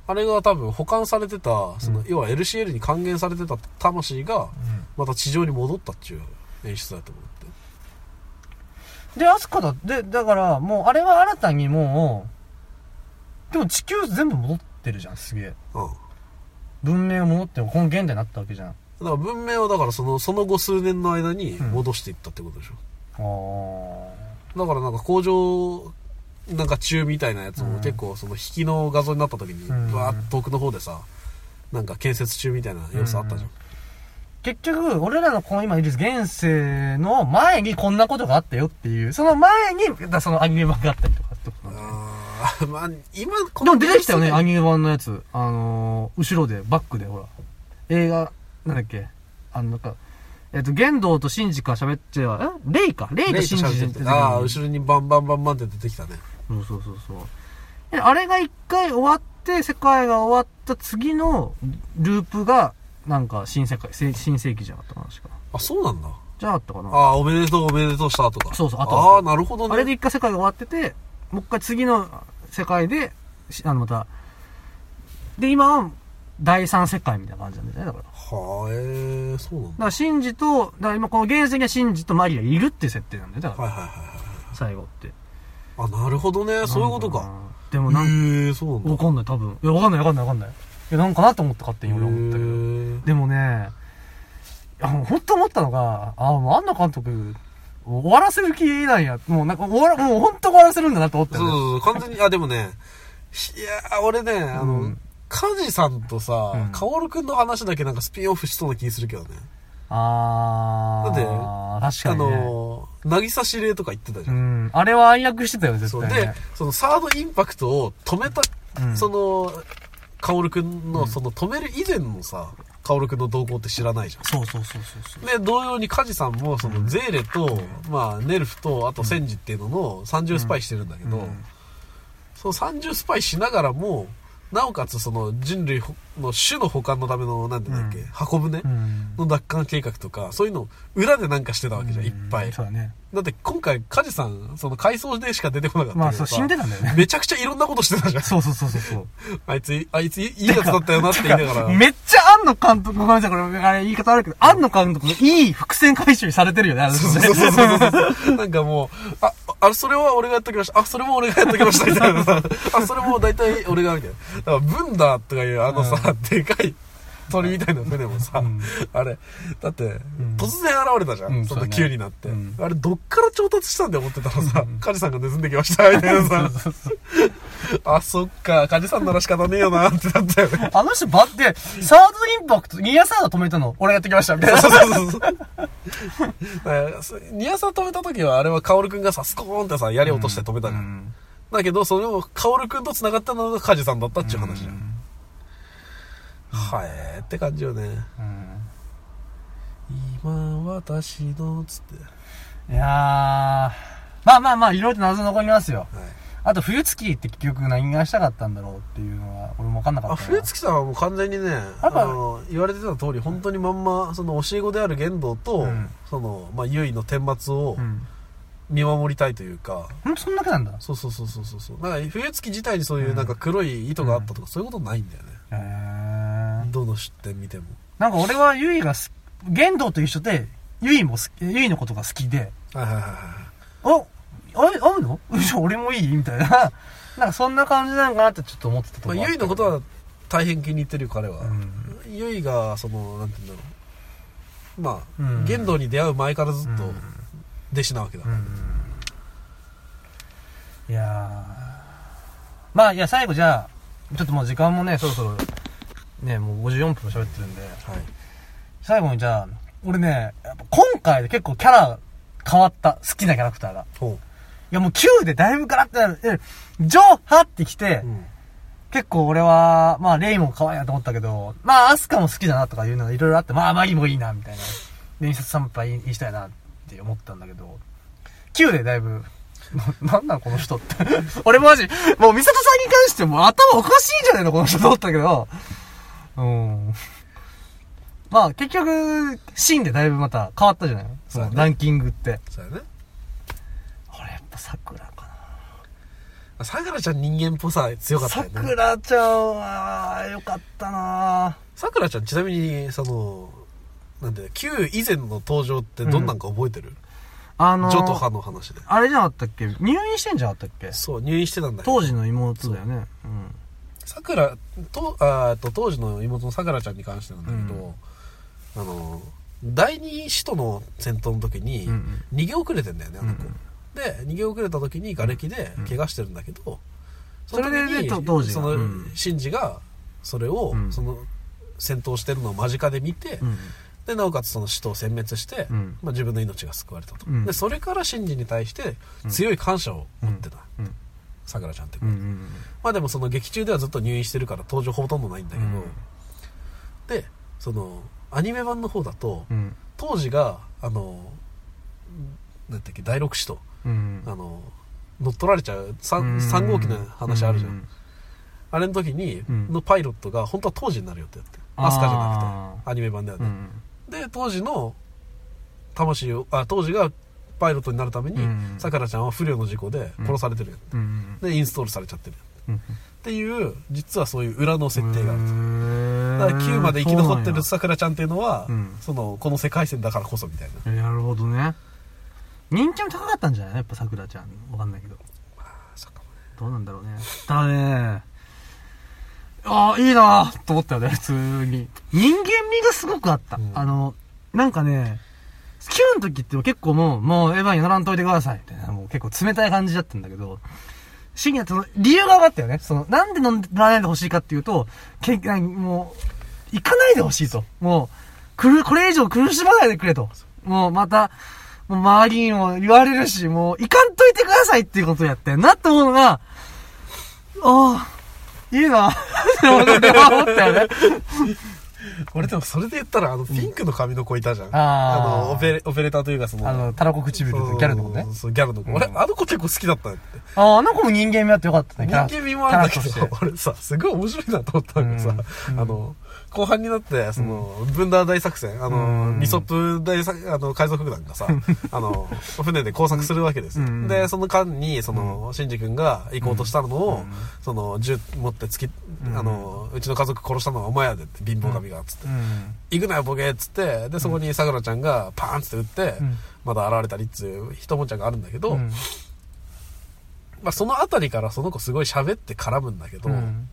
あれが多分保管されてた、その、要は LCL に還元されてた魂が、また地上に戻ったっていう演出だと思って。で、アスカだ、で、だから、もう、あれは新たにもう、でも地球全部戻ってるじゃん、すげえ。うん。文明が戻って、この現代になったわけじゃん。あだから文明はだからその、その後数年の間に戻していったってことでしょ。あ。だからなんか工場、なんか中みたいなやつも結構その引きの画像になった時に、うんわーっと遠くの方でさ、なんか建設中みたいな様子あったじゃん。結局、俺らのこの今いる現世の前にこんなことがあったよっていう、その前に、だそのアニメ版があったりとかってことなんだよねあー まあ、今、こでも出てきたよね、アニニメ版のやつ。あのー、後ろで、バックで、ほら。映画、なんだっけ。あの、なんか、えっと、玄道とシンジから喋っては、え？レイか。レイとシンジで出てああ、後ろにバンバンバンバンって出てきたね。そうそうそうそう。であれが一回終わって、世界が終わった次のループが、なんか新世界、せ新世紀じゃなかったかな、確か。あ、そうなんだ。じゃなかったかな。ああ、おめでとうおめでとうした後か。そうそう後ああ、なるほどね。あれで一回世界が終わってて、もう一回次の世界で、しあの、また、で、今は、第三世界みたいな感じなんだよね、だから。だはあ、ええそうなんだ。から、シンジと、だから今この原石にはシンジとマリアいるっていう設定なんだよ、だから、はいはいはいはい。最後って。あ、なるほどね。そういうことか。。でもなんか、へえそうなんだ。わかんない、多分。いや、わかんない、わかんない、わかんない。いや、なんかなと思った、勝手に俺思ったけど。でもね、いや、本当思ったのが、あ、もう安野監督、終わらせる気なんや。もうなんか終わら、もう本当終わらせるんだなと思ったよね。そうそうそう、完全に、あ、でもね、いやー、俺ね、あの、うんカジさんとさうん、カオルくんの話だけなんかスピンオフしそうな気するけどね。あー。だってあ確かに、ね。の、渚司令とか言ってたじゃ。うんん。あれは暗躍してたよね、絶。対、でね。、そのサードインパクトを止めた、うんその、カオルくんの、その止める以前のさ、カオルくんの動向って知らないじゃん。そうそうそうそうそう。で、同様にカジさんも、その、ゼーレと、まあ、ネルフと、あと、センジっていうのの30スパイしてるんだけど、うんその30スパイしながらも、なおかつその人類の種の保管のための、なんてだっけ、うん箱舟うん。の奪還計画とか、そういうのを裏でなんかしてたわけじゃん、いっぱい。そうだね。だって今回、カジさん、その回想でしか出てこなかったまあ、そう、さ死んでたんだよね。めちゃくちゃいろんなことしてたじゃん。そうそうそうそうそう。あいつ、あいついいやつだったよなって言いながら。めっちゃ庵野監督、ごめんなさい、これ、あれ言い方悪いけど、庵野監督のいい伏線回収されてるよね、あれねそうそうそうそう。なんかもう、あ、あ、それは俺がやっときました。あ、それも俺がやっときました。みたいなさ。あ、それも大体俺が、みたいな。だから、ブンダーとかいうあのさ、でかい鳥みたいな船もさ、うんあれ、だって、ん突然現れたじゃん。そんな急になって、うんあれ、どっから調達したんで思ってたらさ、カジさんが盗んできました、みたいなさ。あ、そっか、カジさんなら仕方ねえよな、ってなったよね。あの人ばって、サードインパクト、ニアサード止めたの、俺がやってきました、みたいな。そうそうそう ニアサ止めた時は、あれはカオルくんがさ、スコーンってさ、槍落として止めたじゃん。だけど、それをカオルくんと繋がったのがカジさんだったっていう話じゃん。はえーって感じよね。うん今私の、つって。いやー、まあまあまあ、いろいろと謎残りますよ。はい。あと、冬月って結局何がしたかったんだろうっていうのは、俺も分かんなかあ、ったな。冬月さんはもう完全にね、あの、言われてた通り、本当にまんま、その教え子である玄道と、うんその、まあ、結の天末をうん。見守りたいというか、ほんとそんだけなんだ。そうそうそうそうそうそう。なんか冬月自体にそういうなんか黒い糸があったとか、そういうことないんだよね。へー。どの出典見ても。なんか俺はゆいがす、玄道と一緒で、ゆいも好き、ゆいのことが好きで、はいはいはいはい。おあれ、会うの？じゃあ俺もいい？みたいな。なんかそんな感じなのかなってちょっと思ってたとこまあ、ろゆいのことは大変気に入ってるよ彼は。うん。ゆいが、その、なんて言うんだろう。まあ、うん玄道に出会う前からずっと弟子なわけだ。うん。いやー。まあ、いや、最後じゃあ、ちょっともう時間もね、そろそろ、ね、もう54分喋ってるんで、はい。最後にじゃあ、俺ね、今回で結構キャラ変わった、好きなキャラクターが。ほいやもう9でだいぶガラッてなる。えジョーハってきて、う。うん。結構俺は、まあレイも可愛いなと思ったけど、まあアスカも好きだなとかいうのがいろいろあって、まあマギもいいな、みたいな。伝説サンパイにしたいなって思ったんだけど、9でだいぶ、な なんなのこの人って。俺マジ、もうミサトさんに関しても頭おかしいんじゃないのこの人と思ったけど、うん。まあ結局、シーンでだいぶまた変わったじゃない？そそうだねのランキングって。そうやね。俺やっぱ桜かな。さくらちゃん人間っぽさ強かったさよね。くらちゃんは、よかったなさくらちゃんちなみに、その、なんで、旧以前の登場ってどんなんか覚えてる、あのジョとハの話で。あれじゃなかったっけ？入院してんじゃなかったっけ？そう、入院してたんだ。当時の妹だよね。うん。さくら、と、あーと、当時の妹のさくらちゃんに関してなんだけど、あの、第二使徒の戦闘の時にうんうん、逃げ遅れてんだよね、あの子。うんで、逃げ遅れた時に瓦礫で怪我してるんだけど、それでね当時がその、うんシンジが、それを、うんその、戦闘してるのを間近で見て、うん。で、なおかつその使徒を殲滅して、うんまあ、自分の命が救われたと。うんで、それからシンジに対して強い感謝を持ってた。うん。さくらちゃんって子、うん。うん。まあでもその劇中ではずっと入院してるから登場ほとんどないんだけど、うんで、その、アニメ版の方だと、うん。当時が、あの、なんだっけ、第六使徒、うん。あの、乗っ取られちゃううん 3, 3号機の話あるじゃん。うあれの時に、うんのパイロットが本当は当時になるよってやって。アスカじゃなくて、アニメ版ではね。うん。で、当時の、魂を、あ、当時がパイロットになるためにうん、さくらちゃんは不慮の事故で殺されてるよ、うん。で、インストールされちゃってる。うん。っていう、実はそういう裏の設定がある。るだから9まで生き残ってるさくらちゃんっていうのは、うんその、この世界線だからこそみたいな。なるほどね。人気も高かったんじゃない？やっぱさくらちゃん。わかんないけど。どうなんだろうね。ただね、ああ、いいなと思ったよね、普通に。人間味がすごくあった。うんあの、なんかね、9の時って結構もう、もうエヴァに乗らんといてください、みたいな、もう結構冷たい感じだったんだけど、深夜ってその理由が分かったよね。その、なんで乗らないでほしいかっていうと、けなもう、行かないでほしいと。もう、くる、これ以上苦しまないでくれと。もうまた、もう周りにも言われるし、もう行かんといてくださいっていうことやってんなって思うのが、ああ、いいなって思ったよね。俺でもそれで言ったら、あの、ピンクの髪の子いたじゃん。あーの、オペレ、オペレーターというかその、あの、たらこ唇そうとギャルの子ねそう。ギャルの子。うん俺、あの子結構好きだったって。ああ、あの子も人間味あってよかったね。人間味もあるんだけど 俺さ、すごい面白いなと思ったのがさ、うんあの、後半になって、その、ブンダー大作戦、あうの、ん。ニソップ大作、あの、海賊団がさ、あの、船で工作するわけですで、その間に、その、シンジ君が行こうとしたのを、うん。その、銃持って突き、うん。あの、うちの家族殺したのはお前やでって、貧乏神が、つって。うん。行くなよ、ボケっつって、で、そこにさくらちゃんがパーンっつって撃って、うん。まだ現れたりっつう一文字があるんだけど、うん。まあそのあたりからその子すごい喋って絡むんだけど、うん。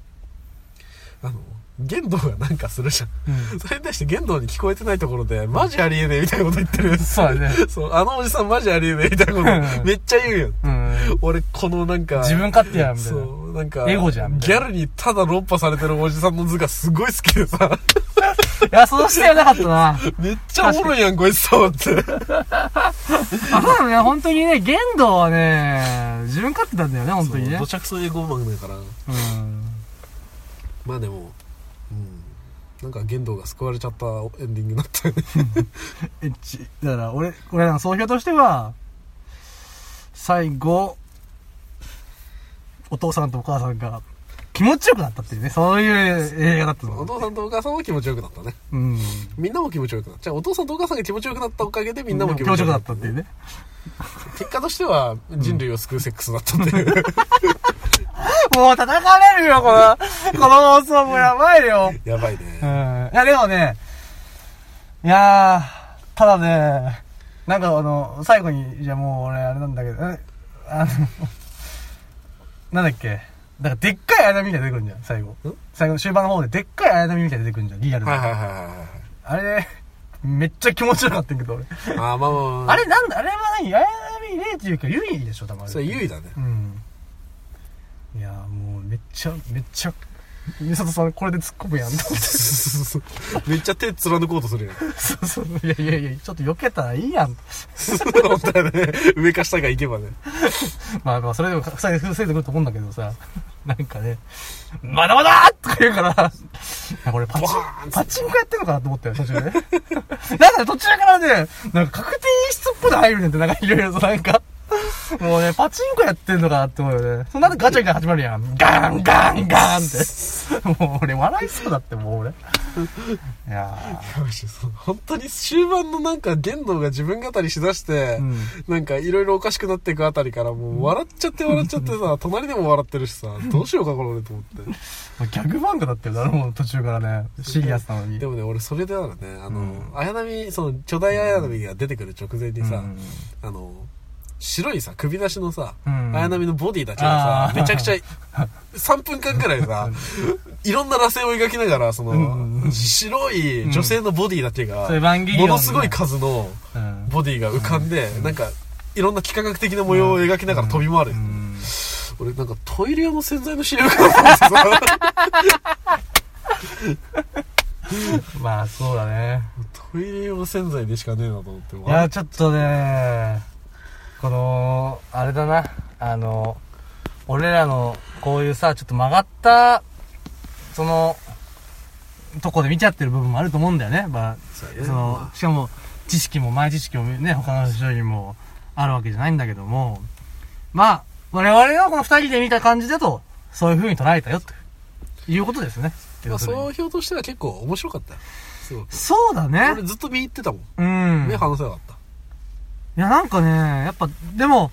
あの、玄道がなんかするじゃん。うんそれに対して玄道に聞こえてないところで、マジありえねえみたいなこと言ってる。そうだね。そう、あのおじさんマジありえねえみたいなことめっちゃ言うよ。うん。俺、このなんか、自分勝手や、みたいな。そう、なんか、エゴじゃんギャルにただ論破されてるおじさんの図がすごい好きでさ、いや、そうしてはなかったな。めっちゃおもろいやん、こいつと思って。あ、そうだね、本当にね、玄道はね、自分勝手なんだよね、本当にねど。ちゃくそ英語マンだから。うん。まあでも、うん。なんか玄道が救われちゃったエンディングになったよね。だから、俺、俺らの総評としては、最後、お父さんとお母さんが気持ちよくなったっていうね、そういう映画だったおの。父さんとお母さんも気持ちよくなったね。うん。みんなも気持ちよくなった。じゃあお父さんとお母さんが気持ちよくなったおかげでみんなも気気持ちよくなったたっっていうね。結果としては人類を救うセックスだったっていう。もう叩かれるよ、この、この放送もやばいよ。やばいうん。ね。いや、でもね、いやー、ただね、なんかあの、最後に、じゃあもう俺あれなんだけど、えあの、なんだっけ、なんかでっかい綾波みたいなの出てくるんじゃん、最後ん？最後の終盤の方ででっかい綾波みたいなの出てくるんじゃん、リアルはいはいな。はいはいはい。あれね、めっちゃ気持ちよかったんやけど、俺。あーまあまあまあ。あれなんだ、あれは何？綾波レイっていうか、ユイでしょ、多分あれ。それ優位だね。うん。いやーもうめっちゃ、めっちゃ、美里さんこれで突っ込むやんと思って。めっちゃ手貫こうとするよ。そうそう。いやいやいや、ちょっと避けたらいいやん。本当だよね。上か下が行けばね。まあまあ、それでも、それで防いでくると思うんだけどさ、なんかね、まだまだとか言うから、れパチパチンコやってんのかなと思ったよ、途中で。なんかね、途中からね、なんか確定室っぽで入るねんって、なんかいろいろとなんか、もうね、パチンコやってんのかなって思うよね。そんなんでガチャみたいなの始まるやん。ガンガンガンって。もう俺笑いそうだって、もう俺。いやマジでそう本当に終盤のなんか言動が自分語りしだして、ーうん。なんかいろいろおかしくなっていくあたりからもう笑っちゃって笑っちゃってさ、隣でも笑ってるしさ、どうしようかこれ俺と思って。まあギャグ漫画だったよ、誰も途中からね。シリアスなのに。でもね、俺それであるね、あの、うん綾波、その巨大綾波が出てくる直前にさ、うんあの、白いさ、首出しのさ、うん。綾波のボディだけがさ、めちゃくちゃ、3分間くらいさ、いろんな螺旋を描きながら、その、うん白い女性のボディだけが、ものすごい数のうん。ボディが浮かんで、なんか、いろんな幾何学的な模様を描きながら飛び回る。う。ん。俺なんかトイレ用の洗剤の CM かなと思ってさ、まあ、そうだね。トイレ用洗剤でしかねえなと思って。いや、ちょっとね、この、あれだな、あの、俺らの、こういうさ、ちょっと曲がった、その、とこで見ちゃってる部分もあると思うんだよね。まあ、その、しかも、知識も前知識もね、他の人にもあるわけじゃないんだけども、まあ、我々のこの二人で見た感じだと、そういう風に捉えたよ、ということですね。まあ、総評としては結構面白かった。そうだね俺。ずっと見入ってたもん。うん。目離せなかった。いや、なんかね、やっぱ、でも、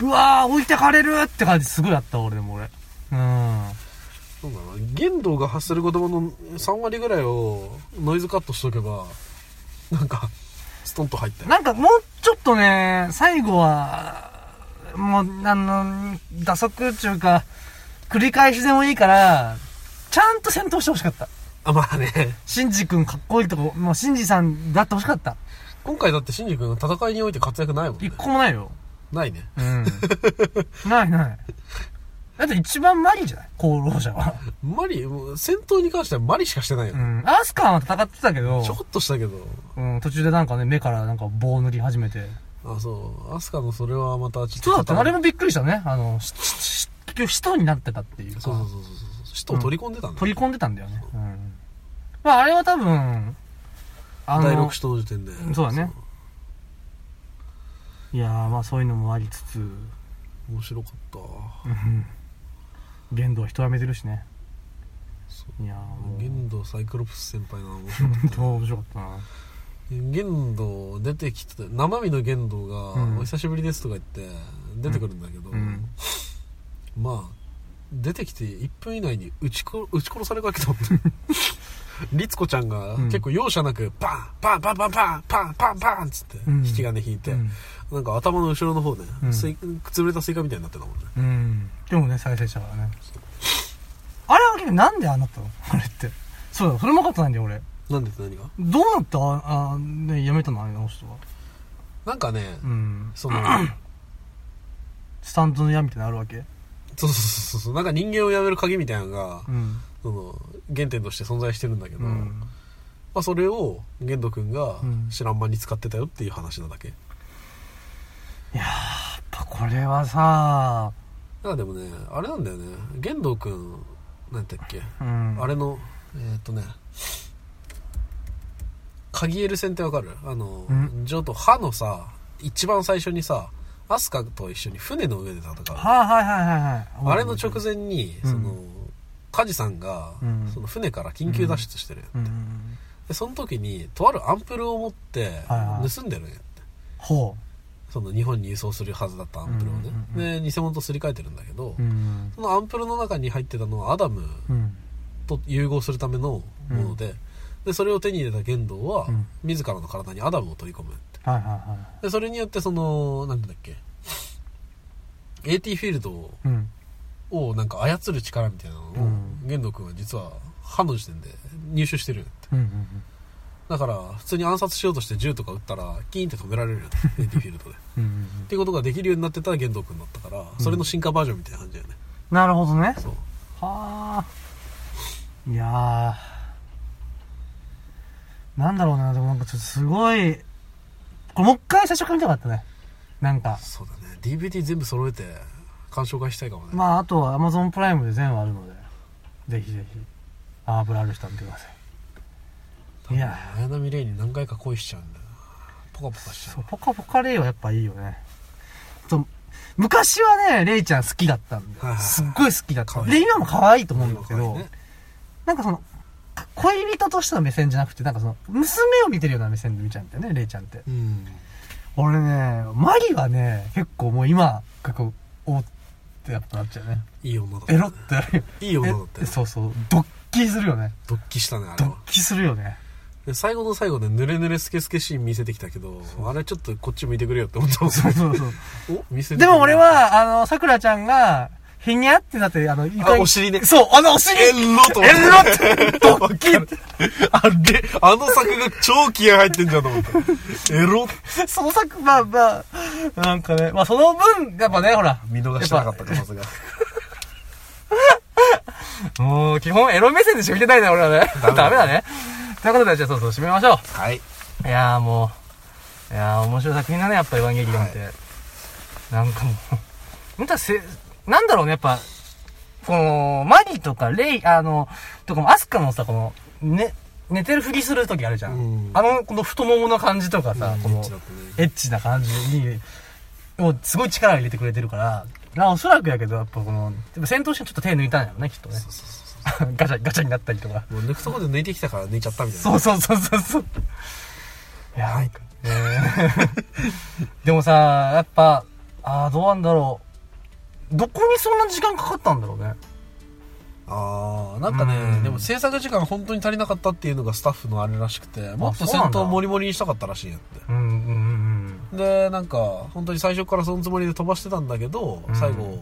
うわー、置いてかれるって感じすごいあった、俺でも俺。うん。そうだな。言動が発する言葉の3割ぐらいをノイズカットしとけば、なんか、ストンと入ったよ。なんかもうちょっとね、最後は、もう、あの、打足っていうか、繰り返しでもいいから、ちゃんと戦闘してほしかった。あ、まあね。シンジ君かっこいいとこ、もうシンジさんだってほしかった。今回だってシンジ君戦いにおいて活躍ないもんね一。個もないよ。ないね。うん。ないない。だって一番マリじゃない？功労者は。マリ、もう戦闘に関してはマリしかしてないよう。ん。アスカンは戦ってたけど、ちょこっとしたけど。うん、途中でなんかね、目からなんか棒塗り始めて。あ、そう。アスカのそれはまたちょっと。そうだった。あれもびっくりしたね。あの、し、し、し結局使徒になってたっていうか。そうそうそうそう。使徒を取り込んでたんだ。取り込んでたんだよね。うん。まあ、あれは多分、あ第6使徒の時点で。そうだねいやー、まあそういうのもありつつ、面白かった。うん。限度は人はめてるしね。いやーもう、玄道サイクロプス先輩なの面白かっ本当面白かったな。た。玄道出てきてた、生身の玄道が、うんお久しぶりですとか言って、出てくるんだけど、うん。まあ、出てきて1分以内に撃ちこ撃ち殺されかけたもんね。リツコちゃんがうん結構容赦なく、パンパンパンパンパンパンパンパンっつって、うん引き金引いて、うんなんか頭の後ろの方ね、うん潰れたスイカみたいになってたもんね。うん。でもね、再生したからね。あれは結局なんでああなったのあれって。そうだ、それも分かってないんだよ、俺。なんでって何が？どうなってあ、あ、ね、やめたのあれの人は。なんかね、うん。その、スタンドの矢みたいなのあるわけ？そうそうそうそう、なんか人間をやめる鍵みたいなのが、うん。その、原点として存在してるんだけど、まうん。あそれを、玄斗くんがうん知らん間に使ってたよっていう話なだけ。やっぱこれはさ、だからでもね、あれなんだよね、玄斗くん、なんて言っけ、うん。あれの、えーっとね、カギエル戦ってわかる？あのうん、ジョーと歯のさ、一番最初にさ、アスカと一緒に船の上で戦う。はいはいはいはいはい。あれの直前に、うんその、カジさんがうん、その船から緊急脱出してる、うん。で、その時に、とあるアンプルを持ってはいはい、盗んでるんやって。ほその日本に輸送するはずだったアンプルをね。うんうんうんで、偽物とすり替えてるんだけど、う。うん。そのアンプルの中に入ってたのはアダムうん。と融合するためのもので、で、それを手に入れた玄道は、うん自らの体にアダムを取り込むって。はいはいはで、それによってその、なんだっけ、AT フィールドをい。うん。をなんか操る力みたいなのを、うん玄道君は実は歯の時点で入手してるんやって。うんうんだから、普通に暗殺しようとして銃とか撃ったら、キーンって止められるよ、AT フィールドで。っうん。うんうんていうことができるようになってたら玄道君だったから、それの進化バージョンみたいな感じだよね。なるほどね。そう。はあ。いやー。なんだろうな、でもなんかちょっとすごい、これもう一回最初から見たかったね。なんか。そうだね。DVD 全部揃えて、鑑賞会したいかもね。まあ、あとは Amazon プライムで全話あるので、ぜひぜひ、アーブラある人は見てください。いや綾波レイに何回か恋しちゃうんだよな。ポカポカしちゃそうう、ポカポカレイはやっぱいいよね。そう昔はね、レイちゃん好きだったんだよ。はいはいはいすっごい好きだった。で、今も可愛いと思うんだけど、ねなんかその、恋人としての目線じゃなくて、なんかその、娘を見てるような目線で見ちゃうんだよね、レイちゃんって。うん。俺ね、マリはね、結構もう今、結構、おーってやっぱなっちゃうね。いい女だった。エロってなるよ。いい女だったえよ。そうそう。ドッキリするよね。ドッキしたね、あれは。ドッキリするよね。で最後の最後でヌレヌレスケスケシーン見せてきたけど、あれちょっとこっち向いてくれよって思ったもんそうそうそう。お見せてでも俺、は、あの、桜ちゃんが、ひにゃってなって、あの、いあ、お尻ね。そう、あのお尻エロと思エって。ロって、ドッキリあれ、あの作が超気合入ってんじゃんと思った。エロその作、まあまあ、なんかね、まあその分、やっぱね、ほら、見逃してなかったか、まさか。もう、基本エロ目線でしか見てないね、俺はね。ダメだね。ということで、じゃあそうそう、締めましょはい。う。いやーもう、いやー面白い作品だね、やっぱエヴァンゲリオンって。なんかもう、本当はせ、なんだろうね、やっぱ、この、マリとかレイ、あの、とかも、アスカのさ、この、ね、寝てるふりするときあるじゃん。うんあの、この太ももの感じとかさ、このエッチ、な感じに、もうすごい力を入れてくれてるから、まあおそらくやけど、やっぱこの、戦闘してちょっと手抜いたんやろね、きっとね。そうそうそう ガチャ、ガチャになったりとか。もう抜くとこで抜いてきたから抜いちゃったみたいな。そうそうそうそうそう。いや、なんか、ね でもさ、やっぱ、ああ、どうなんだろう。どこにそんな時間かかったんだろうね。ああ、なんかね、うんでも制作時間本当に足りなかったっていうのがスタッフのあれらしくて、もっと戦闘モリモリにしたかったらしいんやって。うんうんうんで、なんか、本当に最初からそのつもりで飛ばしてたんだけど、うん最後、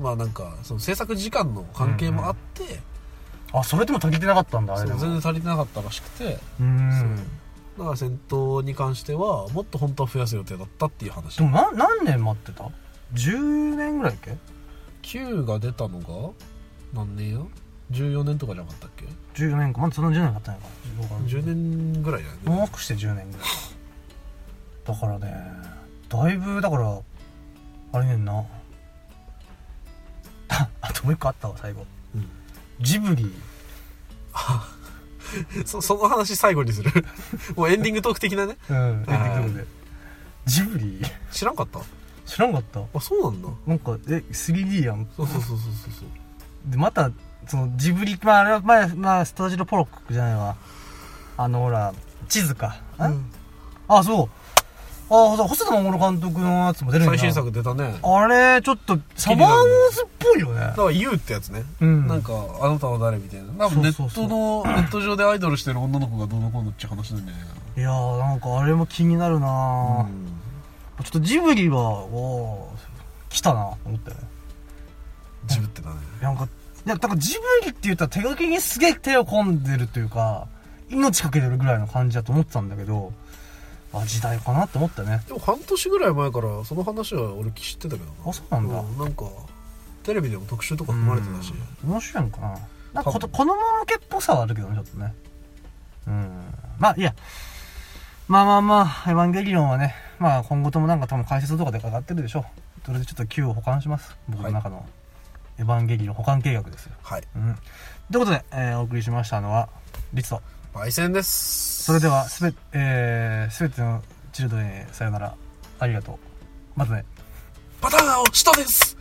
まあなんか、その制作時間の関係もあって、うん。あ、それでも足りてなかったんだ、あれ全然足りてなかったらしくて、うん。だから戦闘に関しては、もっと本当は増やす予定だったっていう話で。もな、何年待ってた？?10 年ぐらいっけ？9が出たのが、何年や ?14 年とかじゃなかったっけ ?14 年か。まだその10年かったんやか。15 ?10 年ぐらいだよね。もう少しで10年ぐらいだからねだいぶだからあれねんなあ あともう一個あったわ最後、うんジブリ そその話最後にする？もうエンディングトーク的なねうんエンディングでジブリ知らんかった？知らんかった。あそうなんだ。なんかえ 3D やん。そうそうそうそうそう。でまたそのジブリまああれは前まあスタジオポロックじゃないわ。あのほら地図か、そう、ん。あそう。あそう細田守監督のやつも出るんだ最新作出たね。あれちょっとサマーウォーズっぽいよね。だから YOU ってやつね、うん。なんかあなたは誰みたいな。なんかネそうそう。ットのネット上でアイドルしてる女の子がどうのこうのって話なんだよねいやーなんかあれも気になるなー、うんちょっとジブリはおー来たなと思ったよねジブってだねなんかいやだからジブリって言ったら手書きにすげえ手を込んでるというか命かけてるぐらいの感じだと思ってたんだけどあ時代かなって思ったね。でも半年ぐらい前からその話は俺知ってたけどな。あそうなんだ、うんなんかテレビでも特集とか組まれてたし。うん面白いんかな。なんか子供向けっぽさはあるけどねちょっとね。うん。まあいいや。まあまあまあエヴァンゲリオンはねまあ今後ともなんか多分解説とかで上がってるでしょう。それでちょっと Q を保管します。僕の中のエヴァンゲリオン保管計画ですよ。はい。うん。ということで、えーお送りしましたのはリツと。焙煎です。それではすべ,、えー、すべてのチルドレンへさよなら。ありがとう。またね。パターンを下です。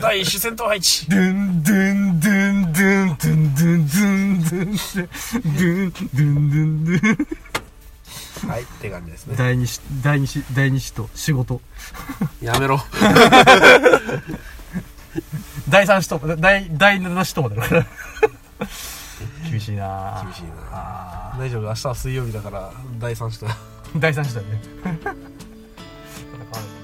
第一子戦闘配置。ドゥンドゥンドゥンドゥンドゥンドゥンドゥンドゥンドゥンドゥンドゥンドゥンはいって感じですね。第二子第二子第二子と仕事。やめろ。第三子と第第七子ともだから厳しいな。厳しいな。あ大丈夫。明日は水曜日だから第三子とー第三子だよね